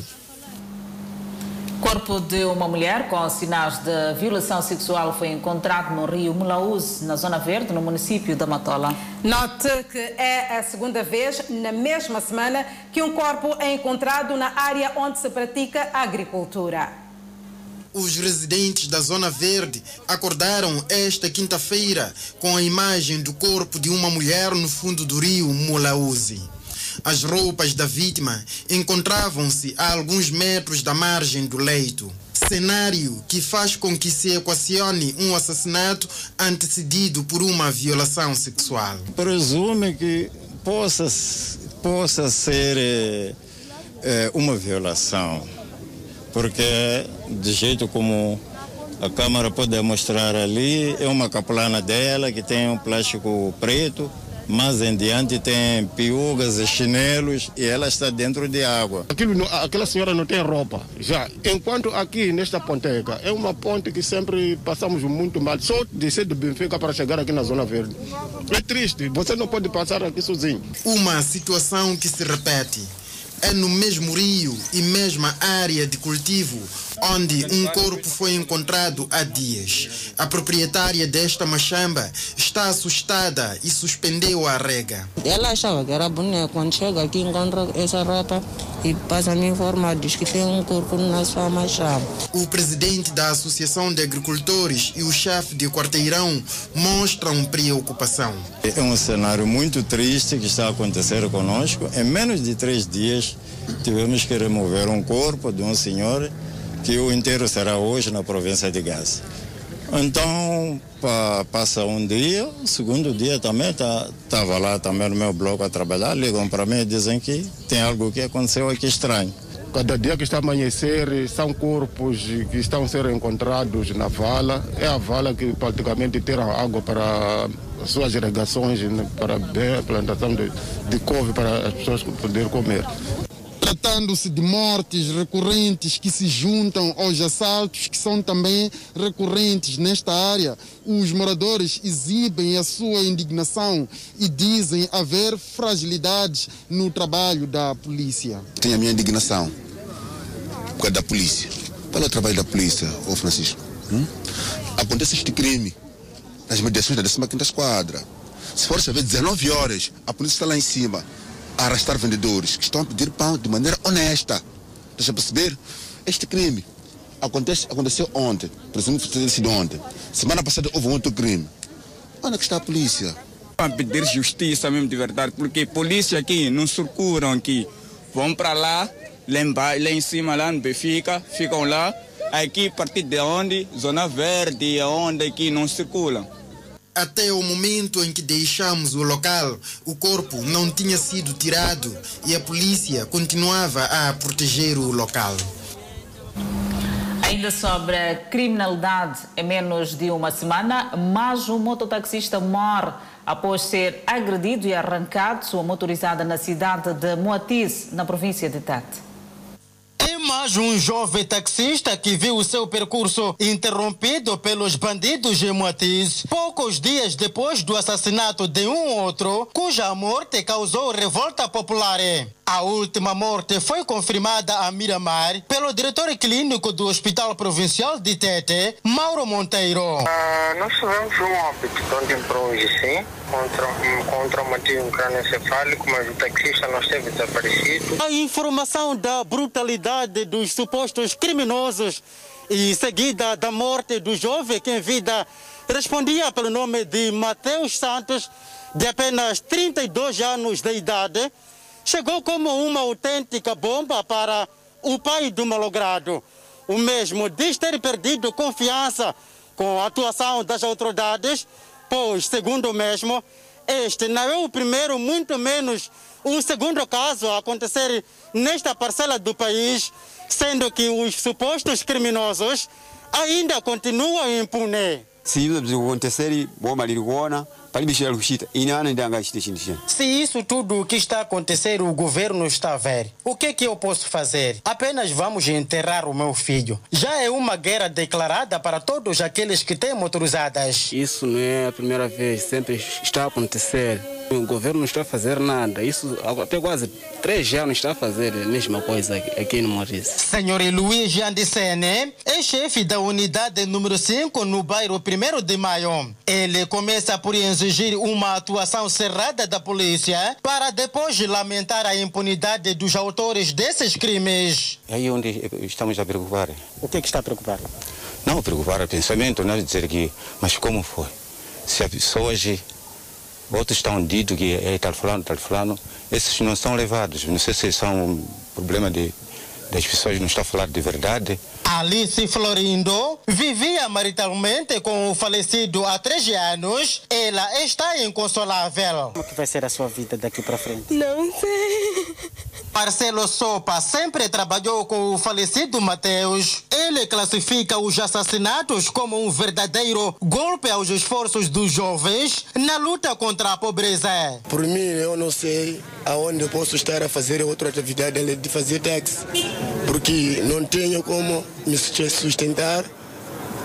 Corpo de uma mulher com sinais de violação sexual foi encontrado no rio Mulaúze, na Zona Verde, no município da Matola. Note que é a segunda vez na mesma semana que um corpo é encontrado na área onde se pratica a agricultura. Os residentes da Zona Verde acordaram esta quinta-feira com a imagem do corpo de uma mulher no fundo do rio Mulaúze. As roupas da vítima encontravam-se a alguns metros da margem do leito. Cenário que faz com que se equacione um assassinato antecedido por uma violação sexual. Presume que possa, possa ser é, uma violação, porque de jeito como a câmera pode mostrar ali, é uma caplana dela que tem um plástico preto mais em diante tem piugas e chinelos e ela está dentro de água. Aquilo, aquela senhora não tem roupa. Já, enquanto aqui nesta ponteca, é uma ponte que sempre passamos muito mal. Só descer do Benfica para chegar aqui na Zona Verde. É triste, você não pode passar aqui sozinho. Uma situação que se repete. É no mesmo rio e mesma área de cultivo onde um corpo foi encontrado há dias. A proprietária desta machamba está assustada e suspendeu a rega. Ela achava que era boneco. Quando chega aqui, encontra essa roupa e passa a me informar. Diz que tem um corpo na sua machamba. O presidente da Associação de Agricultores e o chefe de quarteirão mostram preocupação. É um cenário muito triste que está a acontecer conosco. Em menos de três dias, tivemos que remover um corpo de um senhor que o inteiro será hoje na província de Gaza. Então, pa- passa um dia, segundo dia também estava lá também no meu bloco a trabalhar, ligam para mim e dizem que tem algo que aconteceu aqui estranho. Cada dia que está a amanhecer, são corpos que estão ser encontrados na vala. É a vala que praticamente tira água para as suas irrigações, né, para a plantação de, de couve para as pessoas poderem comer. Tratando-se de mortes recorrentes que se juntam aos assaltos que são também recorrentes nesta área, os moradores exibem a sua indignação e dizem haver fragilidades no trabalho da polícia. Tenho a minha indignação por causa da polícia. Qual é o trabalho da polícia, ô Francisco? Hum? Acontece este crime nas mediações da 15 Esquadra. Se for saber 19 horas, a polícia está lá em cima a arrastar vendedores que estão a pedir pão de maneira honesta. Deixa perceber? Este crime acontece, aconteceu ontem, presumo que tenha sido ontem. Semana passada houve outro crime. Onde é que está a polícia? a pedir justiça mesmo de verdade, porque polícia aqui não circulam aqui. Vão para lá, lá, emba- lá em cima, lá no Benfica, ficam lá. Aqui, a partir de onde? Zona Verde, onde aqui não circulam. Até o momento em que deixamos o local, o corpo não tinha sido tirado e a polícia continuava a proteger o local. Ainda sobre a criminalidade, em menos de uma semana, mais um mototaxista morre após ser agredido e arrancado sua motorizada na cidade de Moatize, na província de Tete. Mais um jovem taxista que viu o seu percurso interrompido pelos bandidos de Moatiz, poucos dias depois do assassinato de um outro, cuja morte causou revolta popular. A última morte foi confirmada a Miramar pelo diretor clínico do Hospital Provincial de Tete, Mauro Monteiro. Ah, nós tivemos um óbito de ontem para hoje, sim, contra, um- com um traumatismo crânioencefálico, mas o taxista não esteve desaparecido. A informação da brutalidade dos supostos criminosos e seguida da morte do jovem que em vida respondia pelo nome de Mateus Santos, de apenas 32 anos de idade, chegou como uma autêntica bomba para o pai do malogrado. O mesmo diz ter perdido confiança com a atuação das autoridades, pois, segundo o mesmo, este não é o primeiro, muito menos o segundo caso a acontecer nesta parcela do país, sendo que os supostos criminosos ainda continuam impunes. sibiza bzikukonteseri boma lilikuona Se isso tudo o que está a acontecer, o governo está a ver. O que é que eu posso fazer? Apenas vamos enterrar o meu filho. Já é uma guerra declarada para todos aqueles que têm motorizadas. Isso não é a primeira vez, sempre está a acontecer. O governo não está a fazer nada. Isso até quase três anos está a fazer a mesma coisa aqui- no Maurício. Senhor Luiz Andicene é chefe da unidade número 5 no bairro 1 de Maio. Ele começa por exigir uma atuação cerrada da polícia para depois lamentar a impunidade dos autores desses crimes. é aí onde estamos a preocupar O que, é que está a preocupar? não preocupar o pensamento não é dizer que mas como foi se as pessoas outros estão dito que é tal fulano tal fulano. Esses não são levados. Não sei se são um problema de das pessoas não estão a falar de verdade. Alice Florindo vivia maritalmente com o falecido há três anos. Ela está inconsolável. Como que vai ser a sua vida daqui para frente? Não sei. Marcelo Sopa sempre trabalhou com o falecido Mateus. Ele classifica os assassinatos como um verdadeiro golpe aos esforços dos jovens na luta contra a pobreza. Por mim, eu não sei aonde eu posso estar a fazer outra atividade além de fazer táxi, porque não tenho como me sustentar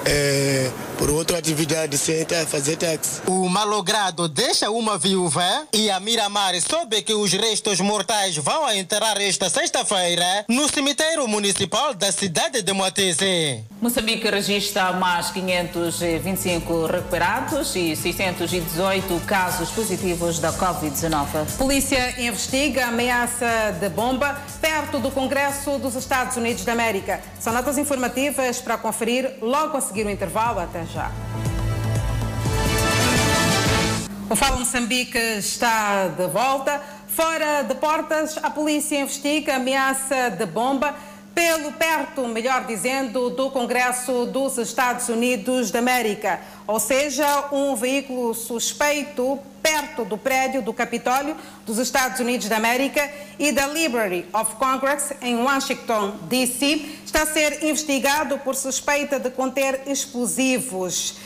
é, por outra atividade sem fazer táxi. O malogrado deixa uma viúva e a Miramar soube que os restos mortais vão a enterrar esta sexta-feira no cemitério municipal da cidade de Moatese. Moçambique registra mais 525 recuperados e 618 casos positivos da Covid-19. Polícia investiga ameaça de bomba perto do Congresso dos Estados Unidos da América. São notas informativas para conferir logo a seguir o intervalo. Até já. O Fala Moçambique está de volta. Fora de portas, a polícia investiga ameaça de bomba pelo perto, melhor dizendo, do Congresso dos Estados Unidos da América, ou seja, um veículo suspeito perto do prédio do Capitólio dos Estados Unidos da América e da Library of Congress em Washington, D.C., está a ser investigado por suspeita de conter explosivos.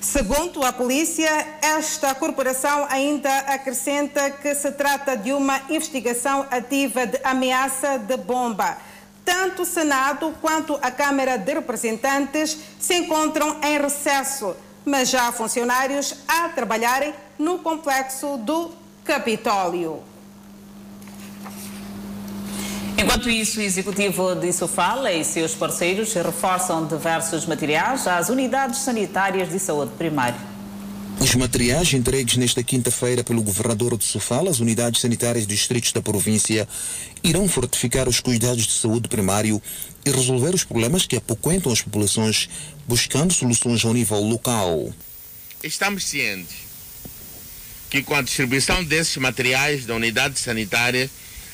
Segundo a polícia, esta corporação ainda acrescenta que se trata de uma investigação ativa de ameaça de bomba. Tanto o Senado quanto a Câmara de Representantes se encontram em recesso, mas já há funcionários a trabalharem no complexo do Capitólio. Enquanto isso, o executivo de Sofala e seus parceiros reforçam diversos materiais às unidades sanitárias de saúde primária. Os materiais entregues nesta quinta-feira pelo governador de Sofala às unidades sanitárias distritos da província irão fortificar os cuidados de saúde primário e resolver os problemas que apoquentam as populações, buscando soluções ao nível local. Estamos cientes que com a distribuição desses materiais da unidade sanitária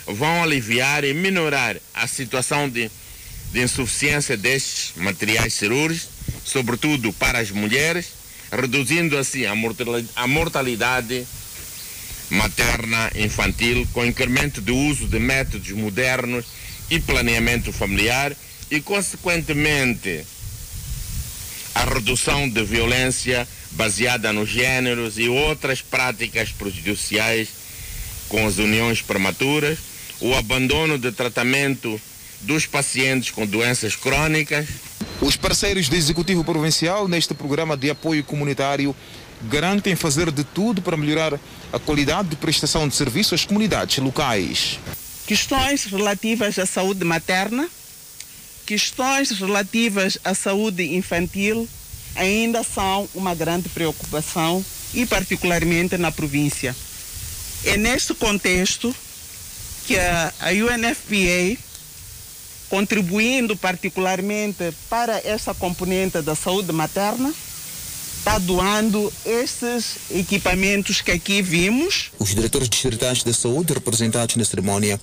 vão aliviar e minorar a situação de, de insuficiência destes materiais cirúrgicos, sobretudo para as mulheres, reduzindo assim a mortalidade, materna infantil, com incremento do uso de métodos modernos e planeamento familiar e, consequentemente, a redução de violência baseada nos gêneros e outras práticas prejudiciais com as uniões prematuras, o abandono de tratamento dos pacientes com doenças crônicas. Os parceiros do Executivo Provincial neste programa de apoio comunitário garantem fazer de tudo para melhorar a qualidade de prestação de serviço às comunidades locais. Questões relativas à saúde materna, questões relativas à saúde infantil ainda são uma grande preocupação e particularmente na província. É neste contexto que a, a UNFPA, contribuindo particularmente para essa componente da saúde materna, está doando esses equipamentos que aqui vimos. Os diretores distritais da saúde representados na cerimónia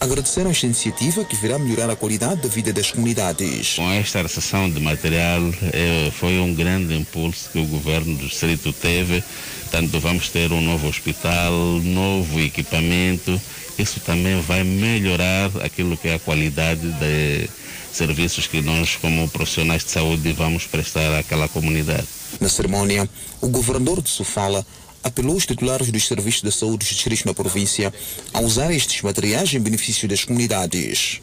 agradeceram esta iniciativa que virá melhorar a qualidade da vida das comunidades. Com esta recepção de material eh, foi um grande impulso que o governo do distrito teve, tanto vamos ter um novo hospital, novo equipamento, isso também vai melhorar aquilo que é a qualidade de serviços que nós como profissionais de saúde vamos prestar àquela comunidade. Na cerimónia, o governador de Sofala apelou aos titulares dos serviços de saúde distritos na província a usar estes materiais em benefício das comunidades.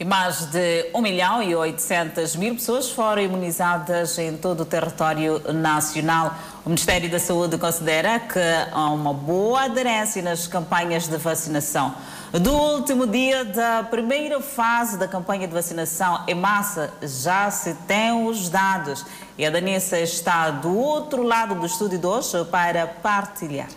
E mais de 1 milhão e 800 mil pessoas foram imunizadas em todo o território nacional. O Ministério da Saúde considera que há uma boa aderência nas campanhas de vacinação. Do último dia da primeira fase da campanha de vacinação em massa, já se tem os dados. E a Danissa está do outro lado do estúdio de hoje para partilhar.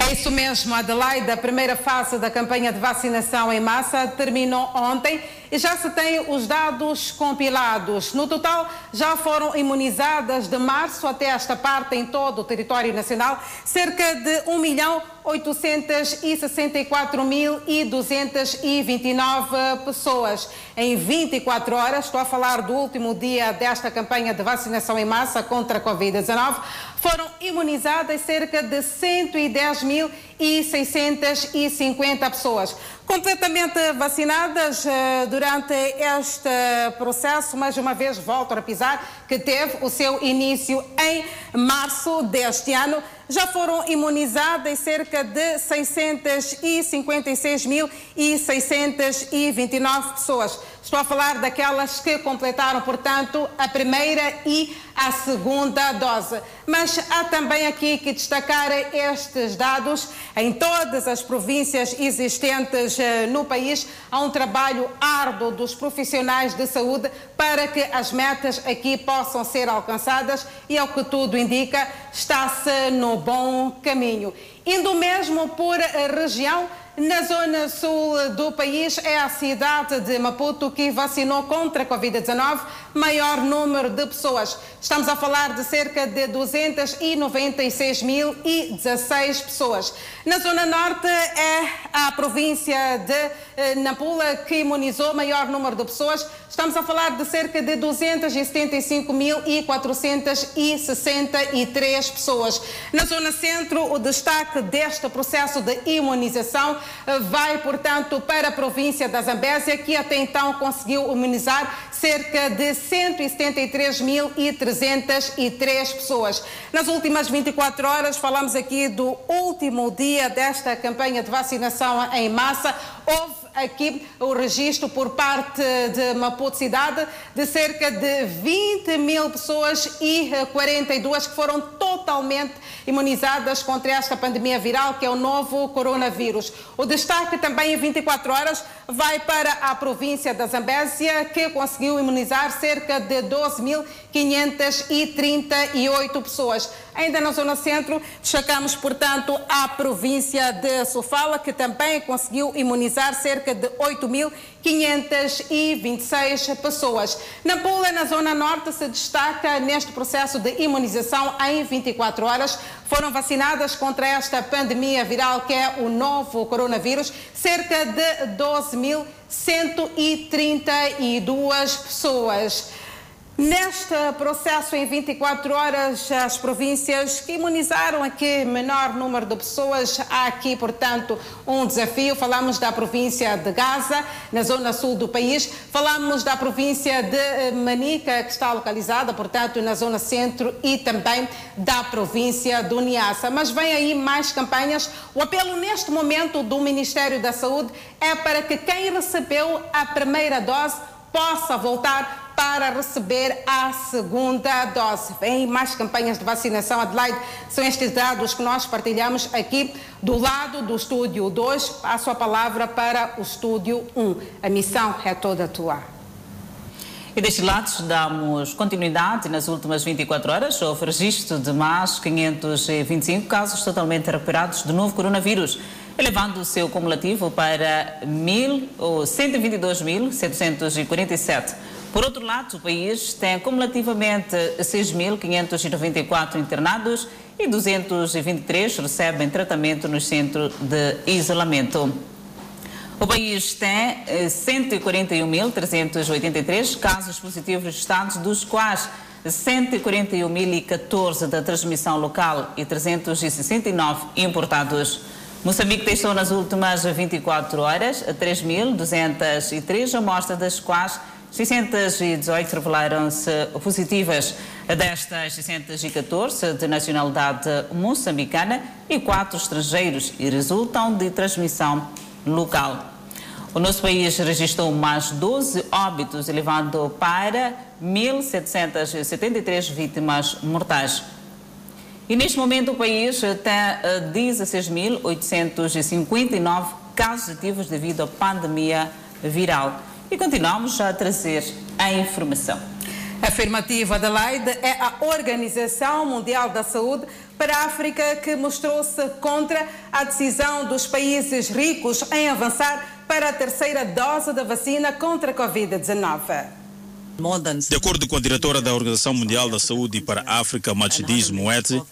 É isso mesmo, Adelaide. A primeira fase da campanha de vacinação em massa terminou ontem e já se tem os dados compilados. No total, já foram imunizadas de março até esta parte em todo o território nacional cerca de 1 milhão 864.229 pessoas. Em 24 horas, estou a falar do último dia desta campanha de vacinação em massa contra a Covid-19, foram imunizadas cerca de 110.650 pessoas. Completamente vacinadas eh, durante este processo, mais uma vez volto a pisar, que teve o seu início em março deste ano já foram imunizadas cerca de 656.629 pessoas. Estou a falar daquelas que completaram, portanto, a primeira e a segunda dose. Mas há também aqui que destacar estes dados. Em todas as províncias existentes eh, no país, há um trabalho árduo dos profissionais de saúde para que as metas aqui possam ser alcançadas e, ao que tudo indica, está-se no bom caminho. Indo mesmo por região, na zona sul do país é a cidade de Maputo que vacinou contra a Covid-19 maior número de pessoas. Estamos a falar de cerca de 296.016 pessoas. Na zona norte é a província de eh, Nampula que imunizou maior número de pessoas. Estamos a falar de cerca de 275.463 pessoas. Na zona centro, o destaque deste processo de imunização vai, portanto, para a província da Zambésia, que até então conseguiu imunizar cerca de 173.303 pessoas. Nas últimas 24 horas, falamos aqui do último dia desta campanha de vacinação em massa. Houve aqui o registro por parte de Maputo Cidade de cerca de 20 mil pessoas e 42 que foram totalmente imunizadas contra esta pandemia viral que é o novo coronavírus. O destaque também em 24 horas vai para a província da Zambésia que conseguiu imunizar cerca de 12.538 pessoas. Ainda na zona centro, destacamos, portanto, a província de Sofala, que também conseguiu imunizar cerca de 8.526 pessoas. Na Pula, na zona norte, se destaca neste processo de imunização em 24 horas. Foram vacinadas contra esta pandemia viral que é o novo coronavírus, cerca de 12.132 pessoas. Neste processo, em 24 horas, as províncias que imunizaram aqui menor número de pessoas, há aqui, portanto, um desafio. Falamos da província de Gaza, na zona sul do país, falamos da província de Manica, que está localizada, portanto, na zona centro, e também da província do Niassa. Mas vem aí mais campanhas. O apelo neste momento do Ministério da Saúde é para que quem recebeu a primeira dose possa voltar para receber a segunda dose. Vem mais campanhas de vacinação, Adelaide. São estes dados que nós partilhamos aqui do lado do estúdio 2. Passo a palavra para o estúdio 1. Um. A missão é toda tua. E deste lado, damos continuidade. Nas últimas 24 horas, houve registro de mais 525 casos totalmente recuperados do novo coronavírus, elevando o seu cumulativo para 122.747. Por outro lado, o país tem cumulativamente 6.594 internados e 223 recebem tratamento no centro de isolamento. O país tem 141.383 casos positivos registrados, dos quais 141.014 da transmissão local e 369 importados. Moçambique testou nas últimas 24 horas 3.203 amostras, das quais 618 revelaram-se positivas. Destas, 614 de nacionalidade moçambicana e 4 estrangeiros e resultam de transmissão local. O nosso país registrou mais 12 óbitos, elevando para 1.773 vítimas mortais. E neste momento o país tem 16.859 casos ativos devido à pandemia viral. E continuamos a trazer a informação. Afirmativa Adelaide é a Organização Mundial da Saúde para a África que mostrou-se contra a decisão dos países ricos em avançar para a terceira dose da vacina contra a Covid-19. De acordo com a diretora da Organização Mundial da Saúde para a África, Matshidiso Moeti,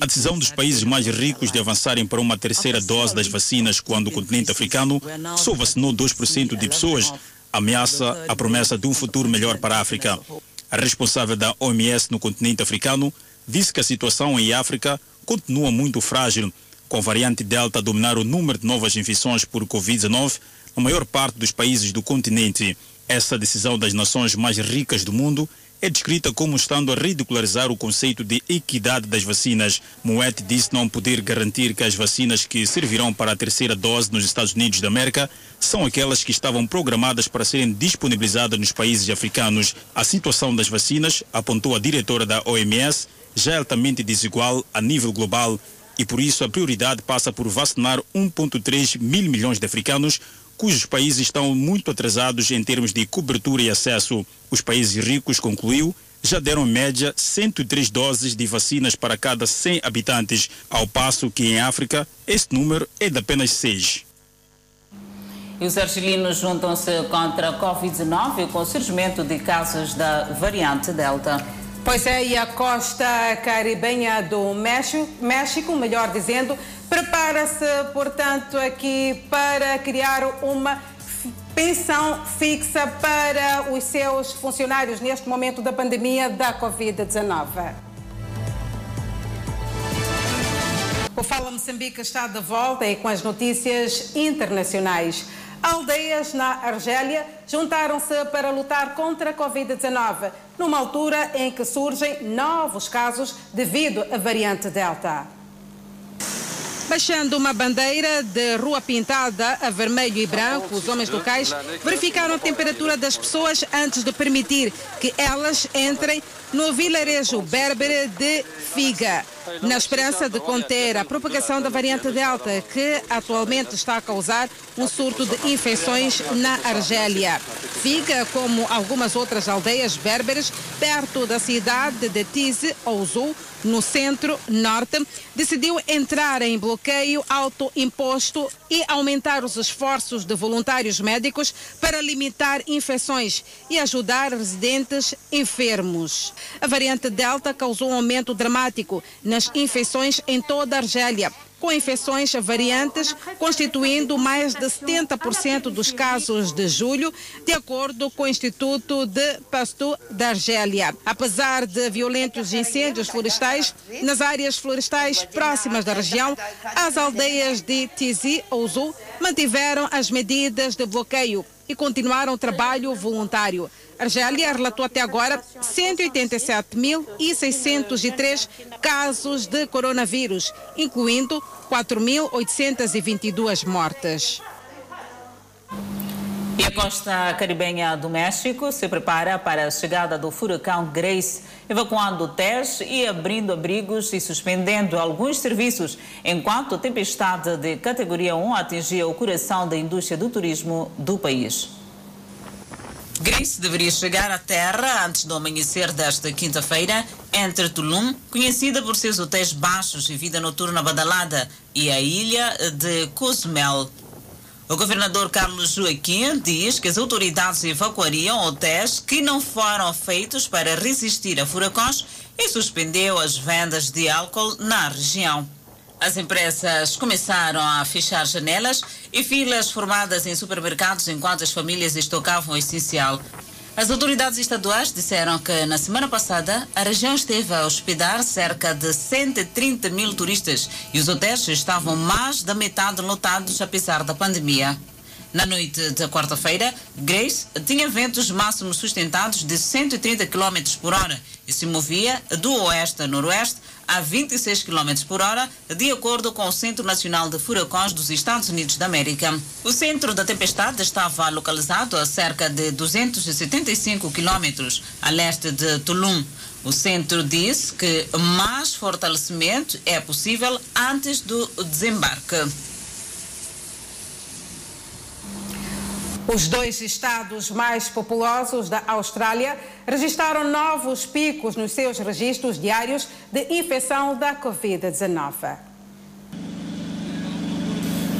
a decisão dos países mais ricos de avançarem para uma terceira dose das vacinas quando o continente africano só vacinou 2% de pessoas ameaça a promessa de um futuro melhor para a África. A responsável da OMS no continente africano disse que a situação em África continua muito frágil, com a variante Delta a dominar o número de novas infecções por Covid-19 na maior parte dos países do continente. Essa decisão das nações mais ricas do mundo é descrita como estando a ridicularizar o conceito de equidade das vacinas. Moete disse não poder garantir que as vacinas que servirão para a terceira dose nos Estados Unidos da América são aquelas que estavam programadas para serem disponibilizadas nos países africanos. A situação das vacinas, apontou a diretora da OMS, já é altamente desigual a nível global e por isso a prioridade passa por vacinar 1,3 mil milhões de africanos cujos países estão muito atrasados em termos de cobertura e acesso. Os países ricos, concluiu, já deram média 103 doses de vacinas para cada 100 habitantes, ao passo que em África esse número é de apenas 6. E os argelinos juntam-se contra a Covid-19 com o surgimento de casos da variante Delta. Pois é, e a costa caribenha do México, México melhor dizendo, prepara-se, portanto, aqui para criar uma pensão fixa para os seus funcionários neste momento da pandemia da Covid-19. O Fala Moçambique está de volta e com as notícias internacionais. Aldeias na Argélia juntaram-se para lutar contra a Covid-19, numa altura em que surgem novos casos devido à variante Delta. Baixando uma bandeira de rua pintada a vermelho e branco, os homens locais verificaram a temperatura das pessoas antes de permitir que elas entrem no vilarejo berbere de Figa, na esperança de conter a propagação da variante Delta, que atualmente está a causar um surto de infecções na Argélia. Figa, como algumas outras aldeias berberes, perto da cidade de Tizi Ouzou, no centro-norte, decidiu entrar em bloqueio autoimposto e aumentar os esforços de voluntários médicos para limitar infecções e ajudar residentes enfermos. A variante Delta causou um aumento dramático nas infecções em toda a Argélia com infecções variantes, constituindo mais de 70% dos casos de julho, de acordo com o Instituto de Pasteur da Argélia. Apesar de violentos incêndios florestais nas áreas florestais próximas da região, as aldeias de Tizi Ouzou mantiveram as medidas de bloqueio e continuaram o trabalho voluntário. Argélia relatou até agora 187.603 casos de coronavírus, incluindo 4.822 mortes. E a costa caribenha do México se prepara para a chegada do furacão Grace, evacuando hotéis e abrindo abrigos e suspendendo alguns serviços, enquanto a tempestade de categoria 1 atingia o coração da indústria do turismo do país. Grace deveria chegar à terra antes do amanhecer desta quinta-feira, entre Tulum, conhecida por seus hotéis baixos e vida noturna badalada, e a ilha de Cozumel. O governador Carlos Joaquim diz que as autoridades evacuariam hotéis que não foram feitos para resistir a furacões e suspendeu as vendas de álcool na região. As empresas começaram a fechar janelas e filas formadas em supermercados enquanto as famílias estocavam o essencial. As autoridades estaduais disseram que na semana passada a região esteve a hospedar cerca de 130 mil turistas e os hotéis estavam mais da metade lotados apesar da pandemia. Na noite da quarta-feira, Grace tinha ventos máximos sustentados de 130 km por hora se movia do oeste a noroeste a 26 km por hora, de acordo com o Centro Nacional de Furacões dos Estados Unidos da América. O centro da tempestade estava localizado a cerca de 275 quilômetros a leste de Tulum. O centro diz que mais fortalecimento é possível antes do desembarque. Os dois estados mais populosos da Austrália registraram novos picos nos seus registros diários de infecção da Covid-19.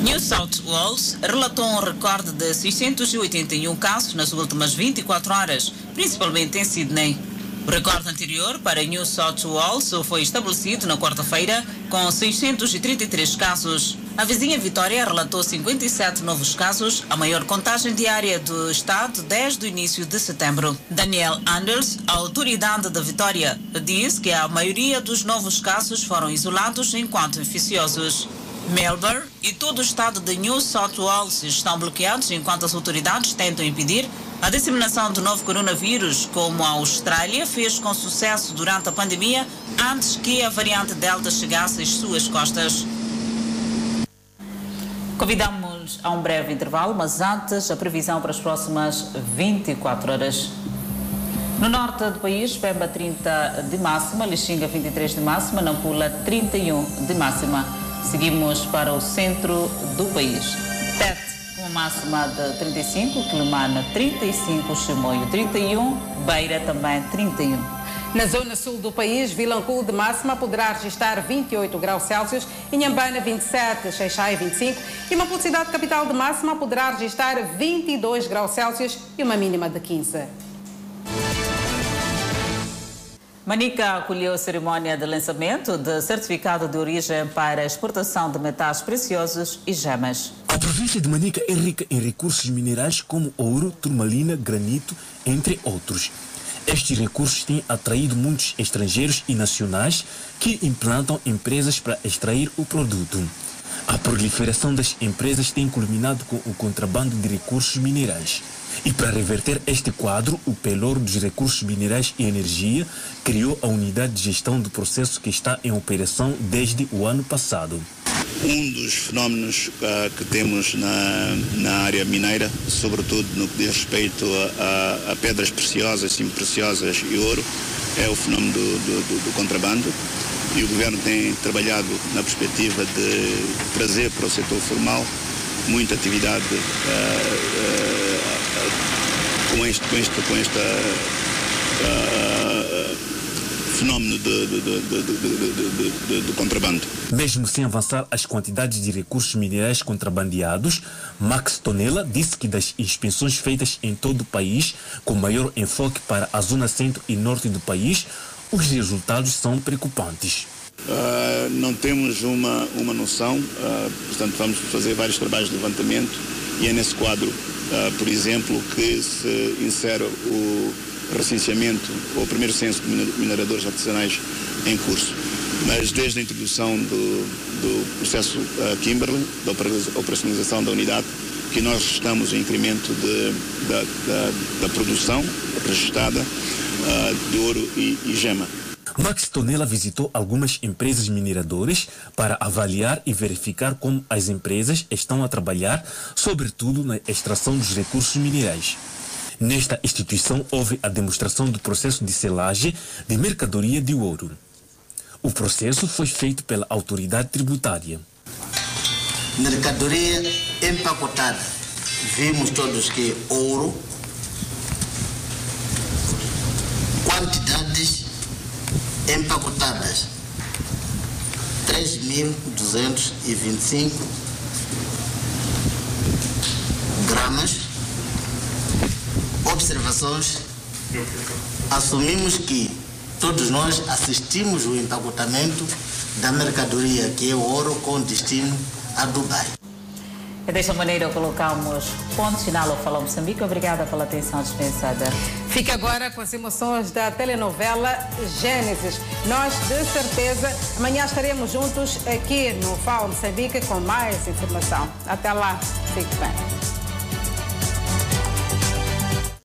New South Wales relatou um recorde de 681 casos nas últimas 24 horas, principalmente em Sydney. O recorde anterior para New South Wales foi estabelecido na quarta-feira, com 633 casos. A vizinha Vitória relatou 57 novos casos, a maior contagem diária do estado desde o início de setembro. Daniel Anders, a autoridade da Vitória, diz que a maioria dos novos casos foram isolados enquanto infecciosos. Melbourne e todo o estado de New South Wales estão bloqueados enquanto as autoridades tentam impedir a disseminação do novo coronavírus, como a Austrália fez com sucesso durante a pandemia, antes que a variante Delta chegasse às suas costas. Convidamos a um breve intervalo, mas antes a previsão para as próximas 24 horas. No norte do país, Pemba 30 de máxima, Lixinga 23 de máxima, Nampula 31 de máxima. Seguimos para o centro do país. Tete, uma máxima de 35, Quilomana 35, Chimoio 31, Beira também 31. Na zona sul do país, Vilanculo de máxima poderá registrar 28 graus Celsius, Inhambana 27, Xeixai 25 e Maputo cidade capital de máxima poderá registrar 22 graus Celsius e uma mínima de 15. Manica acolheu a cerimónia de lançamento de certificado de origem para exportação de metais preciosos e gemas. A província de Manica é rica em recursos minerais como ouro, turmalina, granito, entre outros. Estes recursos têm atraído muitos estrangeiros e nacionais que implantam empresas para extrair o produto. A proliferação das empresas tem culminado com o contrabando de recursos minerais. E para reverter este quadro, o Pelouro dos Recursos Minerais e Energia criou a unidade de gestão do processo que está em operação desde o ano passado. Um dos fenómenos uh, que temos na, na área mineira, sobretudo no que diz respeito a, a, a pedras preciosas, sim preciosas e ouro, é o fenómeno do, do, do, do contrabando. E o governo tem trabalhado na perspectiva de trazer para o setor formal muita atividade uh, uh, com este, com este, com esta fenómeno de, de, de, de, contrabando. Mesmo sem avançar as quantidades de recursos minerais contrabandeados, Max Tonella disse que das inspeções feitas em todo o país, com maior enfoque para a zona centro e norte do país, os resultados são preocupantes. Uh, não temos uma, uma noção, uh, portanto vamos fazer vários trabalhos de levantamento e é nesse quadro, uh, por exemplo, que se insere o recenseamento ou primeiro censo de mineradores artesanais em curso. Mas desde a introdução do, do processo Kimberley, da operacionalização da unidade, que nós registramos o incremento de, da, da, da, produção registrada de ouro e, e gema. Max Tonella visitou algumas empresas mineradoras para avaliar e verificar como as empresas estão a trabalhar, sobretudo na extração dos recursos minerais. Nesta instituição houve a demonstração do processo de selagem de mercadoria de ouro. O processo foi feito pela autoridade tributária. Mercadoria empacotada. Vimos todos que ouro, quantidades empacotadas 3.225 gramas. Observações. Assumimos que todos nós assistimos o empacotamento da mercadoria que é o ouro com destino a Dubai. E desta maneira colocamos ponto final ao Fala Moçambique. Obrigada pela atenção dispensada. Fique agora com as emoções da telenovela Gênesis. Nós, de certeza, amanhã estaremos juntos aqui no Fala Moçambique com mais informação. Até lá, fique bem.